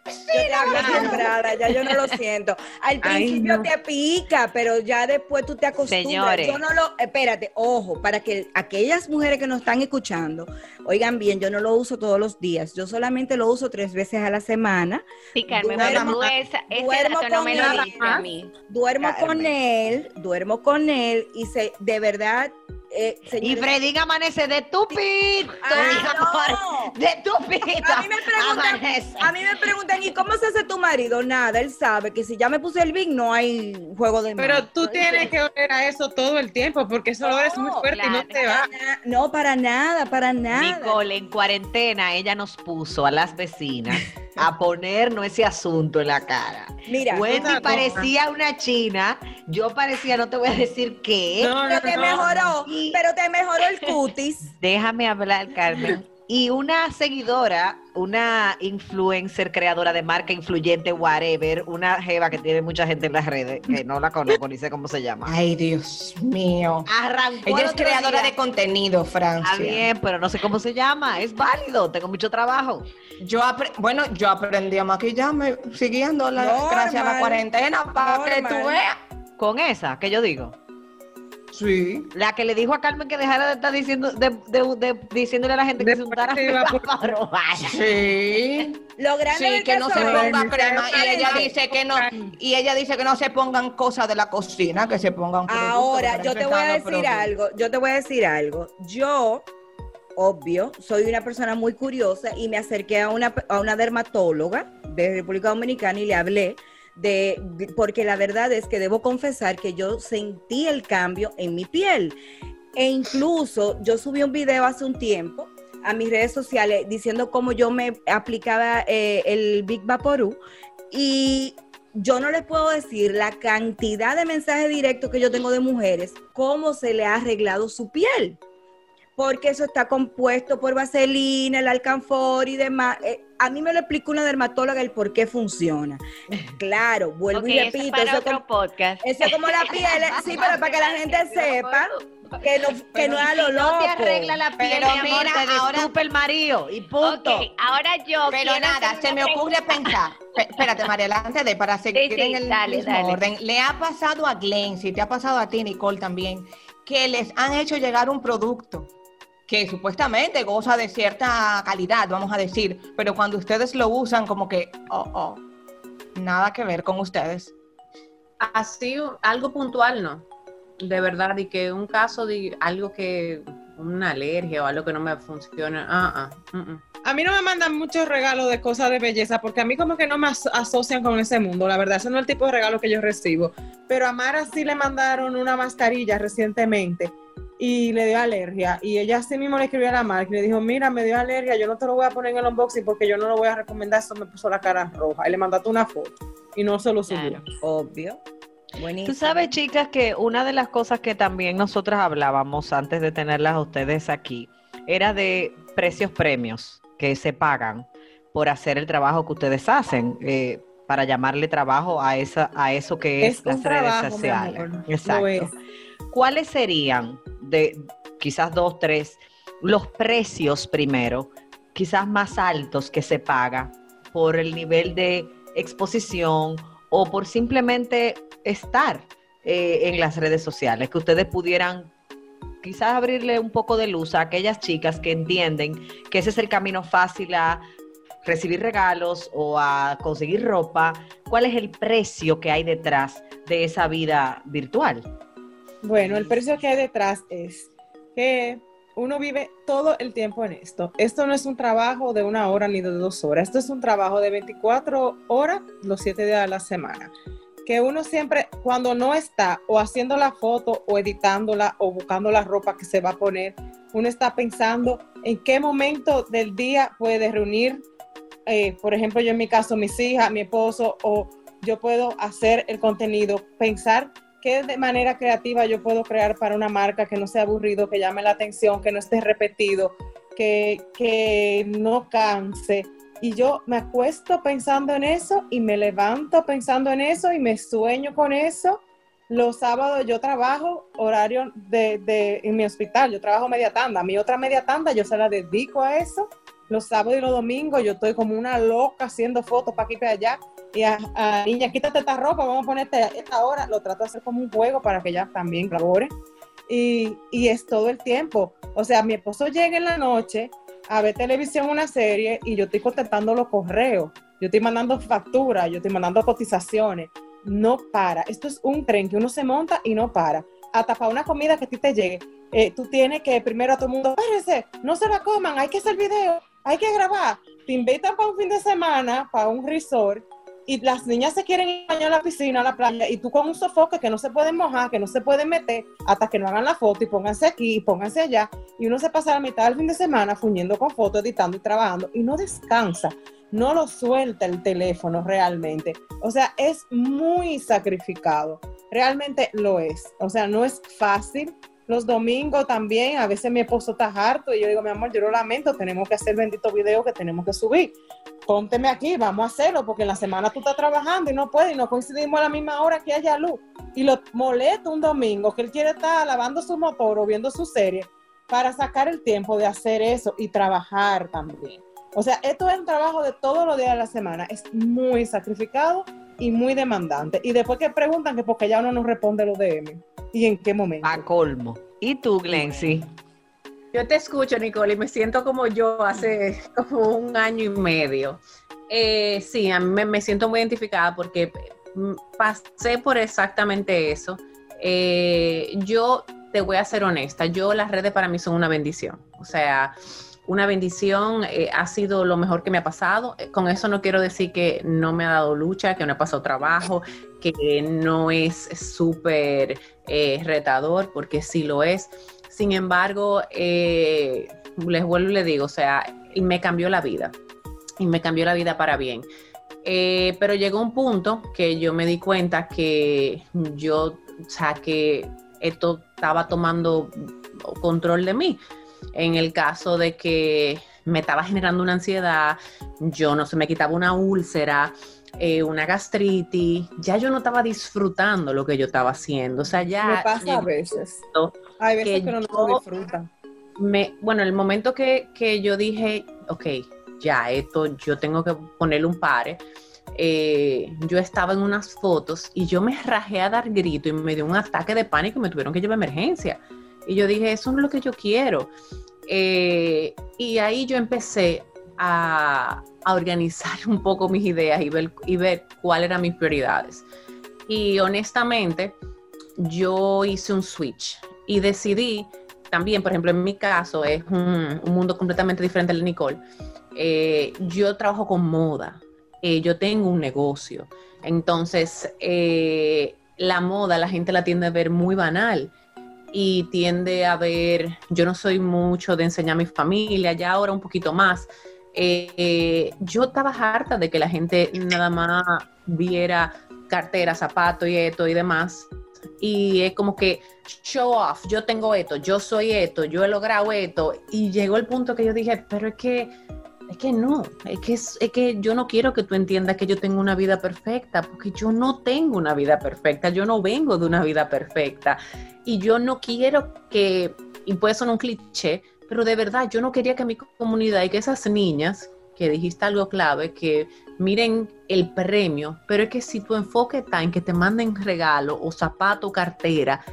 Te acostumbrada, ya yo no lo siento. Al Ay, principio no. te pica, pero ya después tú te acostumbras. Señores. Yo no lo, espérate, ojo, para que aquellas mujeres que nos están escuchando, oigan bien, yo no lo uso todos los días, yo solamente lo uso tres veces a la semana. Sí, Carmen, Duermo- pero tú esa, ese duermo dato no con me lo a mí. Duermo Carmen. con él, duermo con él y se, de verdad, eh, Y Fredín amanece de tupito, Ah, mi amor. no. De tupito. A mí me preguntan, a mí me preguntan, ¿y cómo se hace tu marido? Nada, él sabe que si ya me puse el Big no hay juego de Pero mano. tú tienes que oler a eso todo el tiempo porque eso lo es muy No, fuerte y no te va. No, para nada, para nada. Nicole, en cuarentena, ella nos puso a las vecinas a ponernos ese asunto en la cara. Mira, Wendy parecía una china, yo parecía, no te voy a decir qué. No, no, te no. mejoró, Y- pero te mejoró el cutis. Déjame hablar, Carmen. Y una seguidora, una influencer, creadora de marca, influyente, whatever, una jeva que tiene mucha gente en las redes, que no la conozco ni sé cómo se llama. Ay, Dios mío. Arrancó el Ella es creadora día. de contenido, Francia. Está bien, pero no sé cómo se llama. Es válido, tengo mucho trabajo. Yo bueno, yo aprendí a maquillarme siguiendo la Normal. gracias a la cuarentena para que tú veas. Con esa, que yo digo. Sí. La que le dijo a Carmen que dejara de estar diciendo, de, de- de- diciéndole a la gente que se untara por- Pero vaya. Sí. Lo grande Sí, que no se ponga crema y ella dice que no y ella dice que no se pongan cosas de la cocina, que se pongan Ahora, yo te voy a decir algo, yo te voy a decir algo. Yo, obvio, soy una persona muy curiosa y me acerqué a una, a una dermatóloga de República Dominicana y le hablé de, porque la verdad es que debo confesar que yo sentí el cambio en mi piel. E incluso yo subí un video hace un tiempo a mis redes sociales diciendo cómo yo me aplicaba eh, el Big Vaporú y yo no les puedo decir la cantidad de mensajes directos que yo tengo de mujeres, cómo se le ha arreglado su piel. Porque eso está compuesto por vaselina, el alcanfor y demás. Eh, a mí me lo explicó una dermatóloga el por qué funciona. Claro, vuelvo y eso es repito, para eso, otro como, podcast. eso es como la piel, sí, pero para que la gente sepa que no, que no es a lo loco. No te arregla la piel, Pero mi amor, mira, Te ahora- descupe el marido y punto. Ahora yo Pero nada, se me ocurre pensar. Pe- Espérate, Mariela, antes de para seguir Sí, sí, en el dale, mismo dale. orden. Le ha pasado a Glenn, si te ha pasado a ti, Nicole, también, que les han hecho llegar un producto que supuestamente goza de cierta calidad, vamos a decir, pero cuando ustedes lo usan, como que, oh, oh, nada que ver con ustedes. Así, algo puntual, no. De verdad, y que un caso de algo que, una alergia o algo que no me funciona, ah, ah, mm, mm. A mí no me mandan muchos regalos de cosas de belleza porque a mí como que no me as- asocian con ese mundo. La verdad, ese no es el tipo de regalo que yo recibo. Pero a Mara sí le mandaron una mascarilla recientemente y le dio alergia. Y ella así mismo le escribió a la marca y le dijo, mira, me dio alergia, yo no te lo voy a poner en el unboxing porque yo no lo voy a recomendar. Eso me puso la cara roja. Y le mandaste una foto y no se lo subió. Claro. Obvio. Buenísimo. Tú sabes, chicas, que una de las cosas que también nosotras hablábamos antes de tenerlas a ustedes aquí era de precios premios que se pagan por hacer el trabajo que ustedes hacen, eh, para llamarle trabajo a esa, a eso que es, Es las redes trabajo, sociales. Exacto. ¿Cuáles serían de quizás dos, tres, los precios primero, quizás más altos que se paga por el nivel de exposición o por simplemente estar eh, en las redes sociales, que ustedes pudieran quizás abrirle un poco de luz a aquellas chicas que entienden que ese es el camino fácil a recibir regalos o a conseguir ropa, ¿cuál es el precio que hay detrás de esa vida virtual? Bueno, el precio que hay detrás es que uno vive todo el tiempo en esto. Esto no es un trabajo de una hora ni de dos horas. Esto es un trabajo de 24 horas los 7 días de la semana. Que uno siempre, cuando no está o haciendo la foto o editándola o buscando la ropa que se va a poner, uno está pensando en qué momento del día puede reunir, eh, por ejemplo, yo en mi caso, mis hijas, mi esposo, o yo puedo hacer el contenido, pensar qué de manera creativa yo puedo crear para una marca que no sea aburrido, que llame la atención, que no esté repetido, que, que no canse. Y yo me acuesto pensando en eso y me levanto pensando en eso y me sueño con eso. Los sábados yo trabajo horario de, de- en mi hospital, yo trabajo media tanda. Mi otra media tanda yo se la dedico a eso. Los sábados y los domingos yo estoy como una loca haciendo fotos para aquí y para allá y a, a, niña, quítate esta ropa, vamos a ponerte esta hora, lo trato de hacer como un juego para que ella también labore. Y, y es todo el tiempo. O sea, mi esposo llega en la noche a ver televisión, una serie, y yo estoy contestando los correos, yo estoy mandando facturas, yo estoy mandando cotizaciones. No para. Esto es un tren que uno se monta y no para. Hasta para una comida que a ti te llegue, eh, tú tienes que primero a todo el mundo, espérense, no se la coman, hay que hacer video, hay que grabar. Te invitan para un fin de semana, para un resort, y las niñas se quieren ir a la piscina, a la playa, y tú con un sofoque que no se pueden mojar, que no se pueden meter, hasta que no hagan la foto y pónganse aquí y pónganse allá, y uno se pasa la mitad del fin de semana fuñendo con fotos, editando y trabajando, y no descansa, no lo suelta el teléfono realmente. O sea, es muy sacrificado, realmente lo es. O sea, no es fácil. Los domingos también, a veces mi esposo está harto y yo digo, mi amor, yo lo lamento, tenemos que hacer bendito video que tenemos que subir pónteme aquí, vamos a hacerlo, porque en la semana tú estás trabajando y no puedes, y no coincidimos a la misma hora que haya luz. Y lo molesta un domingo que él quiere estar lavando su motor o viendo su serie para sacar el tiempo de hacer eso y trabajar también. O sea, esto es un trabajo de todos los días de la semana, es muy sacrificado y muy demandante. Y después que preguntan que porque ya uno no responde los DM y en qué momento. A colmo. ¿Y tú, Glency? Yo te escucho, Nicole, y me siento como yo hace como un año y medio. Eh, sí, a mí me, me siento muy identificada porque pasé por exactamente eso. Eh, yo te voy a ser honesta, yo las redes para mí son una bendición. O sea, una bendición eh, ha sido lo mejor que me ha pasado. Eh, Con eso no quiero decir que no me ha dado lucha, que no he pasado trabajo, que no es súper eh, retador, porque sí lo es. Sin embargo, les vuelvo y les digo, o sea, me cambió la vida. Y me cambió la vida para bien. Pero llegó un punto que yo me di cuenta que yo, o sea, que esto estaba tomando control de mí. En el caso de que me estaba generando una ansiedad, yo no se me quitaba una úlcera, eh, una gastritis, ya yo no estaba disfrutando lo que yo estaba haciendo, o sea, ya... Me pasa a veces. Hay veces que, que no lo disfrutan. me, bueno, el momento que, que yo dije, ok, ya, esto yo tengo que ponerle un pare, eh, yo estaba en unas fotos y yo me rajé a dar grito y me dio un ataque de pánico y me tuvieron que llevar a emergencia. Y yo dije, eso es lo que yo quiero. Eh, y ahí yo empecé a, a organizar un poco mis ideas y ver, y ver cuáles eran mis prioridades. Y honestamente, yo hice un switch y decidí también, por ejemplo, en mi caso es un, un mundo completamente diferente al de Nicole. Eh, yo trabajo con moda, eh, yo tengo un negocio, entonces eh, la moda la gente la tiende a ver muy banal y tiende a ver, yo no soy mucho de enseñar a mi familia, ya ahora un poquito más. Eh, yo estaba harta de que la gente nada más viera cartera, zapatos y esto y demás. Y es como que show off, yo tengo esto, yo soy esto, yo he logrado esto. Y llegó el punto que yo dije, pero es que, es que no, es que, es, es que yo no quiero que tú entiendas que yo tengo una vida perfecta, porque yo no tengo una vida perfecta, yo no vengo de una vida perfecta. Y yo no quiero que, y puede sonar un cliché, pero de verdad yo no quería que mi comunidad y que esas niñas, que dijiste algo clave, que miren el premio, pero es que si tu enfoque está en que te manden regalo o zapato, cartera,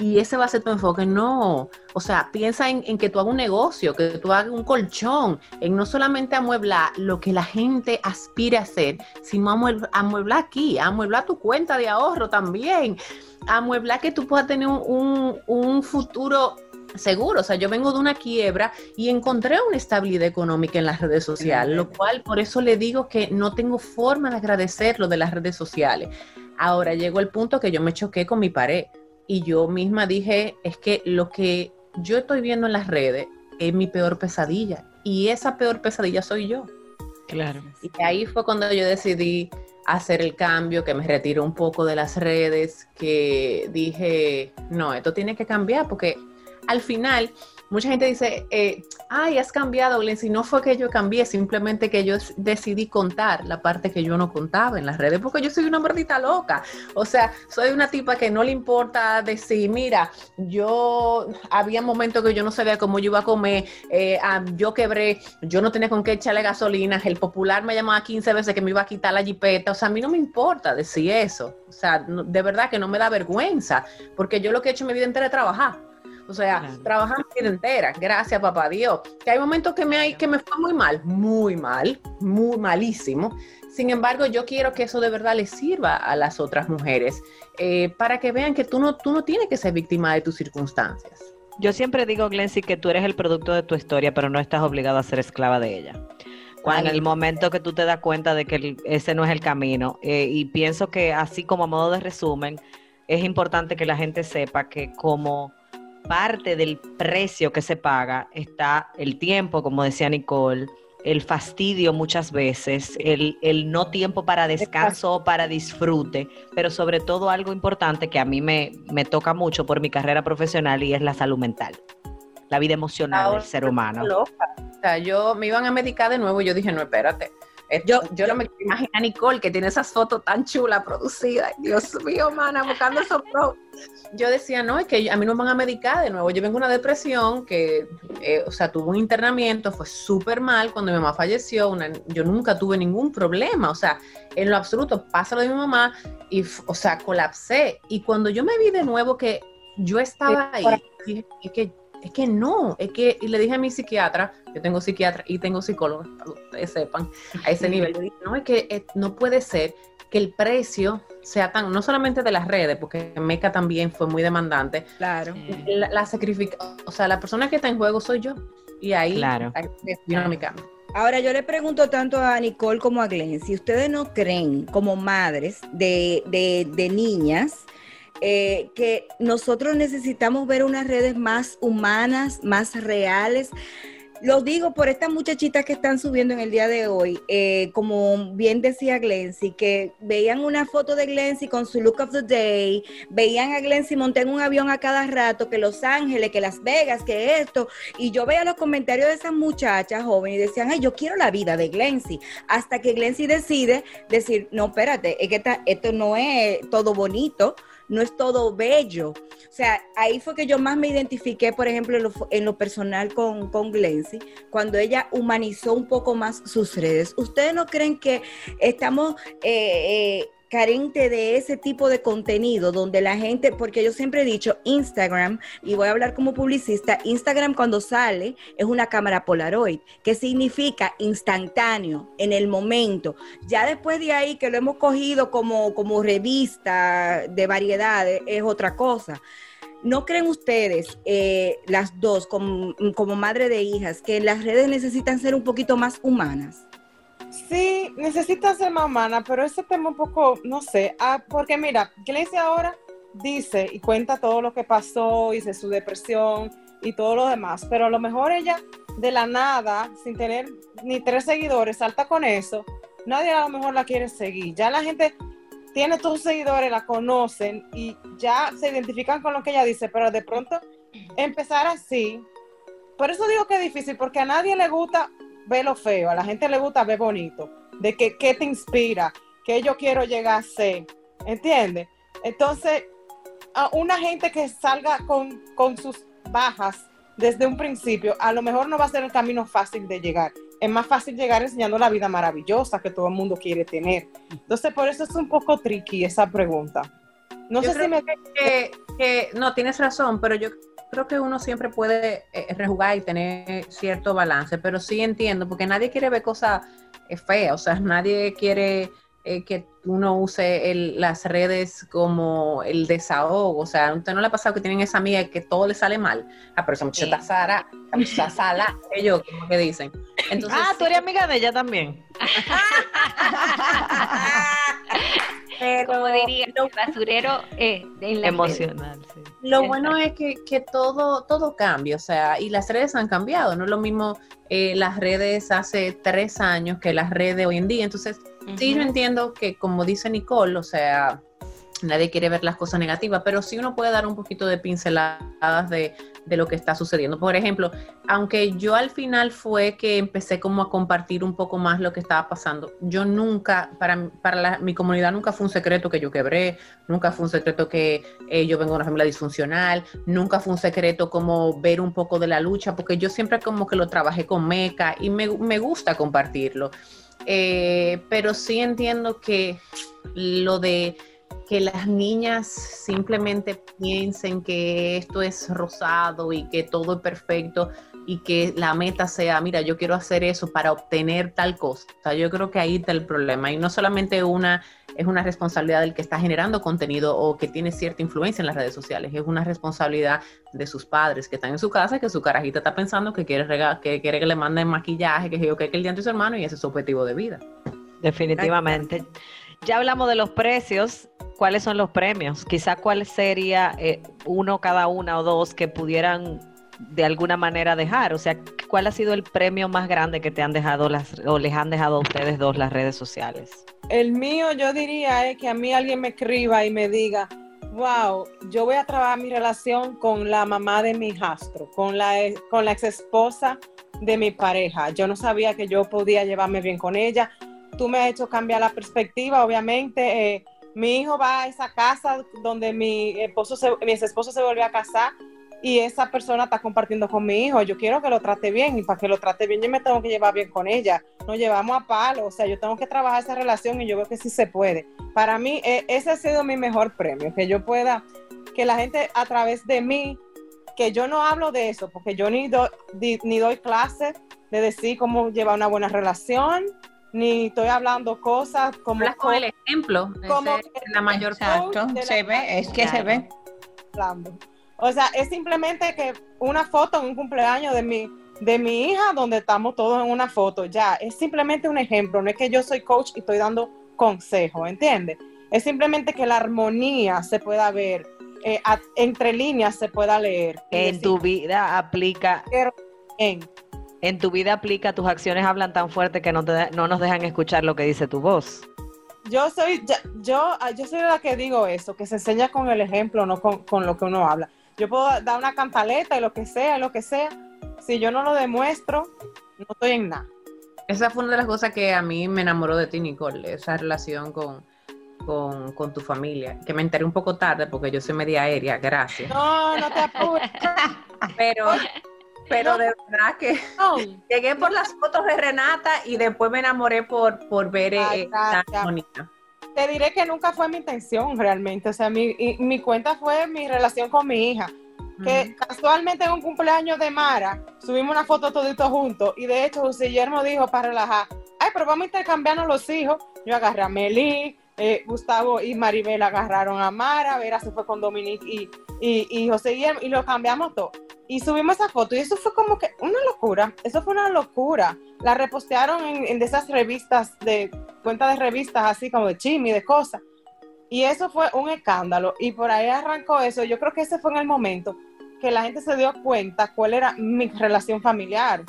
y ese va a ser tu enfoque, no. O sea, piensa en, que tú hagas un negocio, que tú hagas un colchón, en no solamente amueblar lo que la gente aspire a hacer, sino amueblar, aquí, amueblar tu cuenta de ahorro también, amueblar que tú puedas tener un, un futuro seguro. O sea, yo vengo de una quiebra y encontré una estabilidad económica en las redes sociales, lo cual por eso le digo que no tengo forma de agradecer lo de las redes sociales. Ahora llegó el punto que yo me choqué con mi pared y yo misma dije, es que lo que yo estoy viendo en las redes es mi peor pesadilla y esa peor pesadilla soy yo. Claro. Y ahí fue cuando yo decidí hacer el cambio, que me retiré un poco de las redes, que dije, no, esto tiene que cambiar porque al final mucha gente dice, eh, ay, has cambiado, Glenn. Si no fue que yo cambié, simplemente que yo decidí contar la parte que yo no contaba en las redes, porque yo soy una mordita loca. O sea, soy una tipa que no le importa decir, mira, yo había momentos que yo no sabía cómo yo iba a comer, eh, ah, yo quebré, yo no tenía con qué echarle gasolina, el popular me llamaba 15 veces que me iba a quitar la jipeta. O sea, a mí no me importa decir eso. O sea, no, de verdad que no me da vergüenza, porque yo lo que he hecho en mi vida entera es trabajar. O sea, Claro. trabajando mi vida entera, gracias papá Dios. Que hay momentos que me, hay, que me fue muy mal, muy mal, muy malísimo. Sin embargo, yo quiero que eso de verdad les sirva a las otras mujeres eh, para que vean que tú no, tú no tienes que ser víctima de tus circunstancias. Yo siempre digo, Glency, que tú eres el producto de tu historia, pero no estás obligado a ser esclava de ella. Cuando en el momento que tú te das cuenta de que el- ese no es el camino, eh, y pienso que así como a modo de resumen, es importante que la gente sepa que como parte del precio que se paga está el tiempo, como decía Nicole, el fastidio muchas veces, el, el no tiempo para descanso o para disfrute, pero sobre todo algo importante que a mí me, me toca mucho por mi carrera profesional y es la salud mental, la vida emocional Ahora, del ser humano. Loca. O sea, yo me iban a medicar de nuevo y yo dije, no, espérate. Yo- yo, no me imagino a Nicole que tiene esas fotos tan chulas producidas. Dios mío, mana, buscando esos pro. Yo decía, no, es que a mí no me van a medicar de nuevo. Yo vengo de una depresión que, eh, o sea, tuve un internamiento, fue súper mal cuando mi mamá falleció. una- yo nunca tuve ningún problema, o sea, en lo absoluto, pasa lo de mi mamá y, o sea, colapsé. Y cuando yo me vi de nuevo que yo estaba ahí, dije, es que es que no, es que, y le dije a mi psiquiatra, yo tengo psiquiatra y tengo psicólogo, para que ustedes sepan, a ese nivel, dije, no, es que eh, no puede ser que el precio sea tan, no solamente de las redes, porque Meca también fue muy demandante, Claro. la, la sacrifica, o sea, la persona que está en juego soy yo, y ahí, Claro. ahí vino mi cambio. Ahora yo le pregunto tanto a Nicole como a Glenn, si ustedes no creen como madres de, de- de niñas eh, que nosotros necesitamos ver unas redes más humanas, más reales, Lo digo por estas muchachitas que están subiendo en el día de hoy, eh, como bien decía Glency, que veían una foto de Glency con su look of the day, veían a Glency montar un avión a cada rato, que Los Ángeles, que Las Vegas, que esto, y yo veía los comentarios de esas muchachas jóvenes y decían, ay, yo quiero la vida de Glency, hasta que Glency decide decir, no, espérate, es que esta- esto no es todo bonito, no es todo bello. O sea, ahí fue que yo más me identifiqué, por ejemplo, en lo, en lo personal con, con Glency, cuando ella humanizó un poco más sus redes. ¿Ustedes no creen que estamos eh, eh, carente de ese tipo de contenido donde la gente, porque yo siempre he dicho, Instagram, y voy a hablar como publicista, Instagram cuando sale es una cámara Polaroid, que significa instantáneo, en el momento. Ya después de ahí que lo hemos cogido como, como revista de variedades, es otra cosa. ¿No creen ustedes, eh, las dos, como, como madre de hijas, que las redes necesitan ser un poquito más humanas? Sí, necesita ser más humana, pero ese tema un poco, no sé, ah, porque mira, Glency ahora dice y cuenta todo lo que pasó, dice su depresión y todo lo demás, pero a lo mejor ella de la nada, sin tener ni tres seguidores, salta con eso, nadie a lo mejor la quiere seguir, ya la gente tiene sus seguidores, la conocen y ya se identifican con lo que ella dice, pero de pronto empezar así, por eso digo que es difícil, porque a nadie le gusta ver lo feo, a la gente le gusta ver bonito, de que qué te inspira, qué yo quiero llegar a ser, ¿entiendes? Entonces, a una gente que salga con, con sus bajas desde un principio, a lo mejor no va a ser el camino fácil de llegar. Es más fácil llegar enseñando la vida maravillosa que todo el mundo quiere tener. Entonces, por eso es un poco tricky esa pregunta. No Yo sé si me... que, que- no tienes razón, pero yo creo que uno siempre puede eh, rejugar y tener cierto balance, pero sí entiendo, porque nadie quiere ver cosas eh, feas, o sea, nadie quiere eh, que uno use el- las redes como el desahogo, o sea, ¿a usted no le ha pasado que tienen esa amiga que todo le sale mal? Ah, pero esa muchacha Sara, esa Sala, ellos, como que dicen. Entonces, ah, tú eres amiga de ella también. pero Como diría el basurero eh, en la Emocional, sí. Lo bueno es que, que todo, todo cambia, o sea, y las redes han cambiado, no es lo mismo eh, las redes hace tres años que las redes hoy en día. Entonces, sí, yo entiendo que como dice Nicole, o sea, nadie quiere ver las cosas negativas, pero sí uno puede dar un poquito de pinceladas de, de lo que está sucediendo. Por ejemplo, aunque yo al final fue que empecé como a compartir un poco más lo que estaba pasando, yo nunca, para, para la- mi comunidad nunca fue un secreto que yo quebré, nunca fue un secreto que eh, yo vengo de una familia disfuncional, nunca fue un secreto como ver un poco de la lucha, porque yo siempre como que lo trabajé con Meca y me, me gusta compartirlo. Eh, pero sí entiendo que lo de que las niñas simplemente piensen que esto es rosado y que todo es perfecto y que la meta sea, mira, yo quiero hacer eso para obtener tal cosa. O sea, yo creo que ahí está el problema. Y no solamente una es una responsabilidad del que está generando contenido o que tiene cierta influencia en las redes sociales, es una responsabilidad de sus padres que están en su casa que su carajita está pensando que quiere, que, quiere que le manden maquillaje, que yo que el día de su hermano y ese es su objetivo de vida. Definitivamente. Ya hablamos de los precios. ¿Cuáles son los premios? Quizá cuál sería eh, uno cada una o dos que pudieran de alguna manera dejar. O sea, ¿cuál ha sido el premio más grande que te han dejado las o les han dejado a ustedes dos las redes sociales? El mío, yo diría, es que a mí alguien me escriba y me diga, wow, yo voy a trabajar mi relación con la mamá de mi hijastro, con la, con la ex esposa de mi pareja. Yo no sabía que yo podía llevarme bien con ella. Tú me has hecho cambiar la perspectiva, obviamente. eh, mi hijo va a esa casa donde mi esposo se, mi esposo se volvió a casar y esa persona está compartiendo con mi hijo. Yo quiero que lo trate bien y para que lo trate bien yo me tengo que llevar bien con ella. Nos llevamos a palo, o sea, yo tengo que trabajar esa relación y yo veo que sí se puede. Para mí, eh, ese ha sido mi mejor premio, que yo pueda, que la gente a través de mí, que yo no hablo de eso, porque yo ni, do- ni doy clases de decir cómo llevar una buena relación, ni estoy hablando cosas como... Hablas con el ejemplo, como es la mayor la se ve, es que se ve. hablando. O sea, es simplemente que una foto en un cumpleaños de mi, de mi hija donde estamos todos en una foto, ya, es simplemente un ejemplo, no es que yo soy coach y estoy dando consejos, ¿entiendes? Es simplemente que la armonía se pueda ver, eh, a- entre líneas se pueda leer. En decir, tu vida aplica en. En tu vida aplica, tus acciones hablan tan fuerte que no, te de- no nos dejan escuchar lo que dice tu voz. Yo soy, yo, ah, yo soy la que digo eso, que se enseña con el ejemplo, no con, con lo que uno habla. Yo puedo dar una cantaleta y lo que sea, y lo que sea. Si yo no lo demuestro, no estoy en nada. Esa fue una de las cosas que a mí me enamoró de ti, Nicole, esa relación con, con, con tu familia. Que me enteré un poco tarde porque yo soy media aérea, gracias. No, no te apures. Pero, pero de verdad que llegué por las fotos de Renata y después me enamoré por, por ver eh, Ay, bonita. Te diré que nunca fue mi intención realmente. O sea, mi, y- mi cuenta fue mi relación con mi hija. Que casualmente en un cumpleaños de Mara subimos una foto toditos juntos. Y de hecho, José Guillermo dijo para relajar: Ay, pero vamos a intercambiarnos los hijos. Yo agarré a Meli, eh, Gustavo y Maribel agarraron a Mara, Vera se fue con Dominique y, y, y José Guillermo y lo cambiamos todo. Y subimos esa foto y eso fue como que una locura. Eso fue una locura. La repostearon en, de esas revistas de cuentas de revistas así como de chisme, de cosas. Y eso fue un escándalo. Y por ahí arrancó eso. Yo creo que ese fue en el momento que la gente se dio cuenta cuál era mi relación familiar.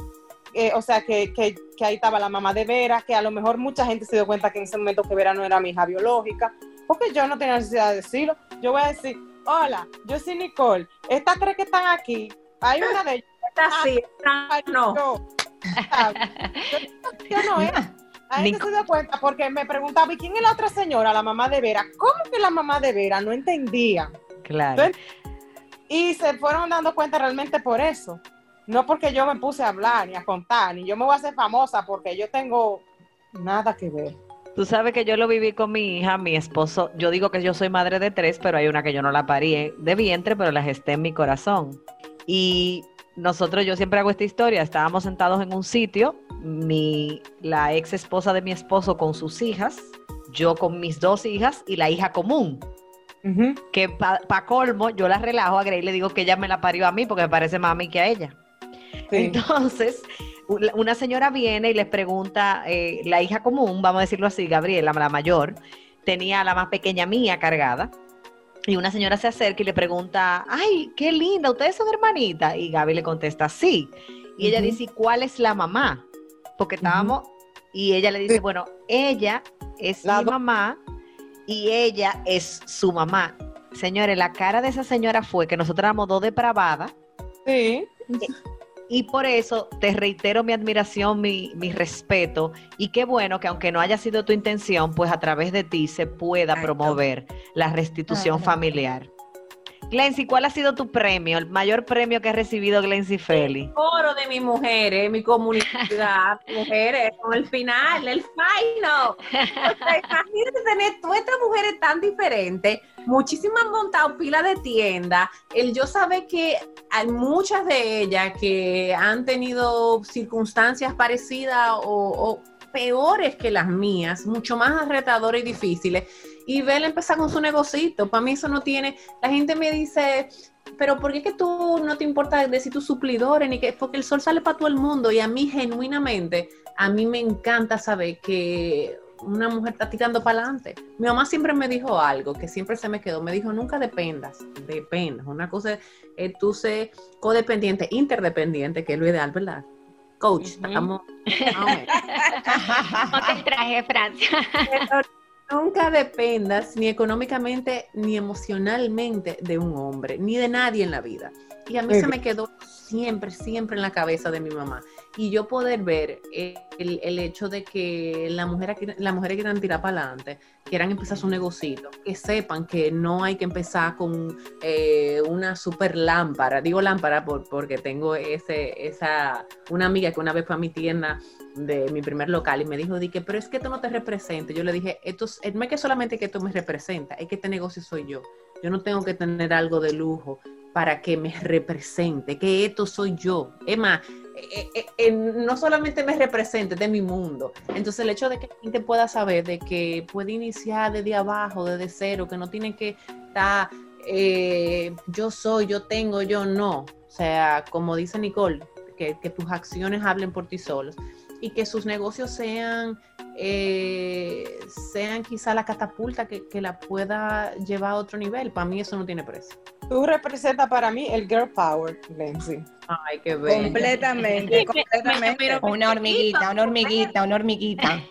Eh, o sea, que, que, que ahí estaba la mamá de Vera, que a lo mejor mucha gente se dio cuenta que en ese momento que Vera no era mi hija biológica, porque yo no tenía necesidad de decirlo. Yo voy a decir, hola, yo soy Nicole. Estas tres que están aquí, hay una de ellas. Esta sí, esta Ay, no. yo, no gente Nico- se dio cuenta porque me preguntaba, ¿y quién es la otra señora, la mamá de Vera? ¿Cómo que la mamá de Vera? No entendía. Claro. Entonces, Y se fueron dando cuenta realmente por eso. No porque yo me puse a hablar ni a contar, ni yo me voy a hacer famosa porque yo tengo nada que ver. Tú sabes que yo lo viví con mi hija, mi esposo. Yo digo que yo soy madre de tres, pero hay una que yo no la parí de vientre, pero la gesté en mi corazón. Y nosotros, yo siempre hago esta historia. Estábamos sentados en un sitio, mi, la ex esposa de mi esposo con sus hijas, yo con mis dos hijas y la hija común. Que para colmo, yo la relajo a Grey y le digo que ella me la parió a mí porque me parece más a mí que a ella. Sí. Entonces, una señora viene y les pregunta, eh, la hija común, vamos a decirlo así, Gabriela, la mayor, tenía a la más pequeña mía cargada. Y una señora se acerca y le pregunta, ay, qué linda, ustedes son hermanitas. Y Gaby le contesta, sí. Y ella dice, "¿Y ¿cuál es la mamá? Porque estábamos, y ella le dice, bueno, ella es La mi mamá y ella es su mamá. Señores, la cara de esa señora fue que nosotros éramos dos depravadas Sí. Y por eso te reitero mi admiración, mi, mi respeto y qué bueno que aunque no haya sido tu intención, pues a través de ti se pueda Exacto. promover la restitución familiar. Glency, ¿cuál ha sido tu premio, el mayor premio que ha recibido Glency Feli? Coro de mis mujeres, mi comunidad, mujeres, con el final, el final. O sea, imagínate tener todas estas mujeres tan diferentes, muchísimas han montado pila de tienda, el yo saber que hay muchas de ellas que han tenido circunstancias parecidas o, peores que las mías, mucho más retadoras y difíciles, y verla empezar con su negocito. Para mí eso no tiene, la gente me dice, pero ¿por qué que tú no te importa decir tus suplidores? Ni que, porque el sol sale para todo el mundo y a mí genuinamente, a mí me encanta saber que una mujer está tirando para adelante. Mi mamá siempre me dijo algo que siempre se me quedó, me dijo, nunca dependas, dependas. Una cosa es tú ser codependiente, interdependiente, que es lo ideal, ¿verdad? Coach, estamos... más o menos. Ponte el traje de Francia. Pero nunca dependas ni económicamente ni emocionalmente de un hombre, ni de nadie en la vida. Y a mí se me quedó siempre, siempre en la cabeza de mi mamá. Y yo poder ver el, el hecho de que las mujeres, las mujeres quieran tirar para adelante, quieran empezar su negocito, que sepan que no hay que empezar con eh, una super lámpara. Digo lámpara por, porque tengo ese, esa, una amiga que una vez fue a mi tienda de mi primer local y me dijo, que pero es que esto no te representa. Yo le dije, esto es, no es que solamente que esto me representa, es que este negocio soy yo. Yo no tengo que tener algo de lujo para que me represente, que esto soy yo. Es más, eh, eh, no solamente me represente, es de mi mundo. Entonces el hecho de que la gente pueda saber de que puede iniciar desde abajo, desde cero, que no tiene que estar, eh, yo soy, yo tengo, yo no. O sea, como dice Nicole, que, que tus acciones hablen por ti solos y que sus negocios sean eh, sean quizá la catapulta que, que la pueda llevar a otro nivel. Para mí eso no tiene precio. Tú representas para mí el girl power, Nancy. Ay, qué bello. Completamente, completamente. pero- Una hormiguita, una hormiguita, una hormiguita.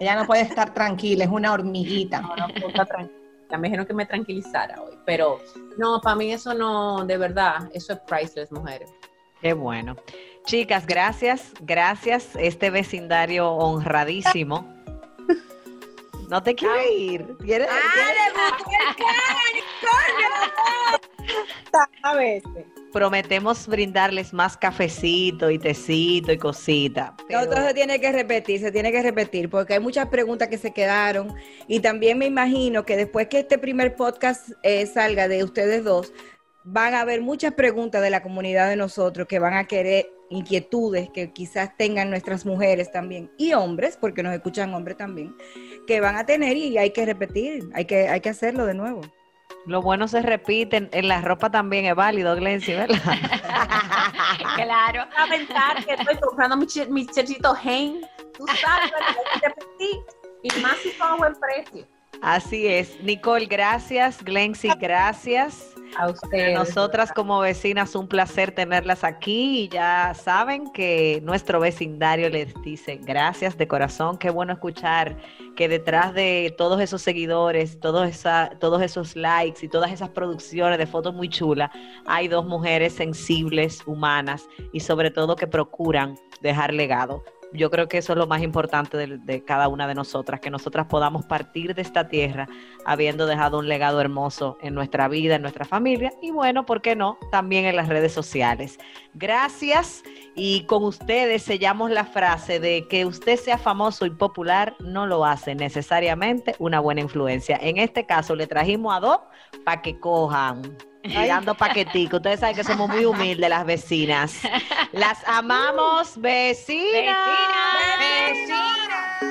Ella no puede estar tranquila, es una hormiguita. No, no puedo estar tranquila. Me dijeron que me tranquilizara hoy, pero no, para mí eso no, de verdad, eso es priceless, mujeres. Qué bueno. Chicas, gracias, gracias. Este vecindario honradísimo. No te quiero ir. ¿Quieres- A veces. Prometemos brindarles más cafecito y tecito y cosita. pero- Otro se tiene que repetir, se tiene que repetir, porque hay muchas preguntas que se quedaron y también me imagino que después que este primer podcast eh, salga de ustedes dos, van a haber muchas preguntas de la comunidad de nosotros que van a querer inquietudes que quizás tengan nuestras mujeres también y hombres, porque nos escuchan hombres también, que van a tener y hay que repetir, hay que, hay que hacerlo de nuevo. Lo bueno se repite, en la ropa también es válido, Glency, ¿verdad? claro. A pensar que estoy comprando mi, mi cherchito Hain, tú sabes, repetir, y más si son a buen precio. Así es. Nicole, gracias. Glency, gracias. A Para ustedes. nosotras como vecinas, un placer tenerlas aquí y ya saben que nuestro vecindario les dice gracias de corazón. Qué bueno escuchar que detrás de todos esos seguidores, todos, esa, todos esos likes y todas esas producciones de fotos muy chulas, hay dos mujeres sensibles, humanas y sobre todo que procuran dejar legado. Yo creo que eso es lo más importante de, cada una de nosotras, que nosotras podamos partir de esta tierra habiendo dejado un legado hermoso en nuestra vida, en nuestra familia y bueno, ¿por qué no? También en las redes sociales. Gracias y con ustedes sellamos la frase de que usted sea famoso y popular no lo hace necesariamente una buena influencia. En este caso le trajimos a dos para que cojan. Tirando paquetico. Ustedes saben que somos muy humildes las vecinas. Las amamos, vecinas. Vecinas. Vecinas.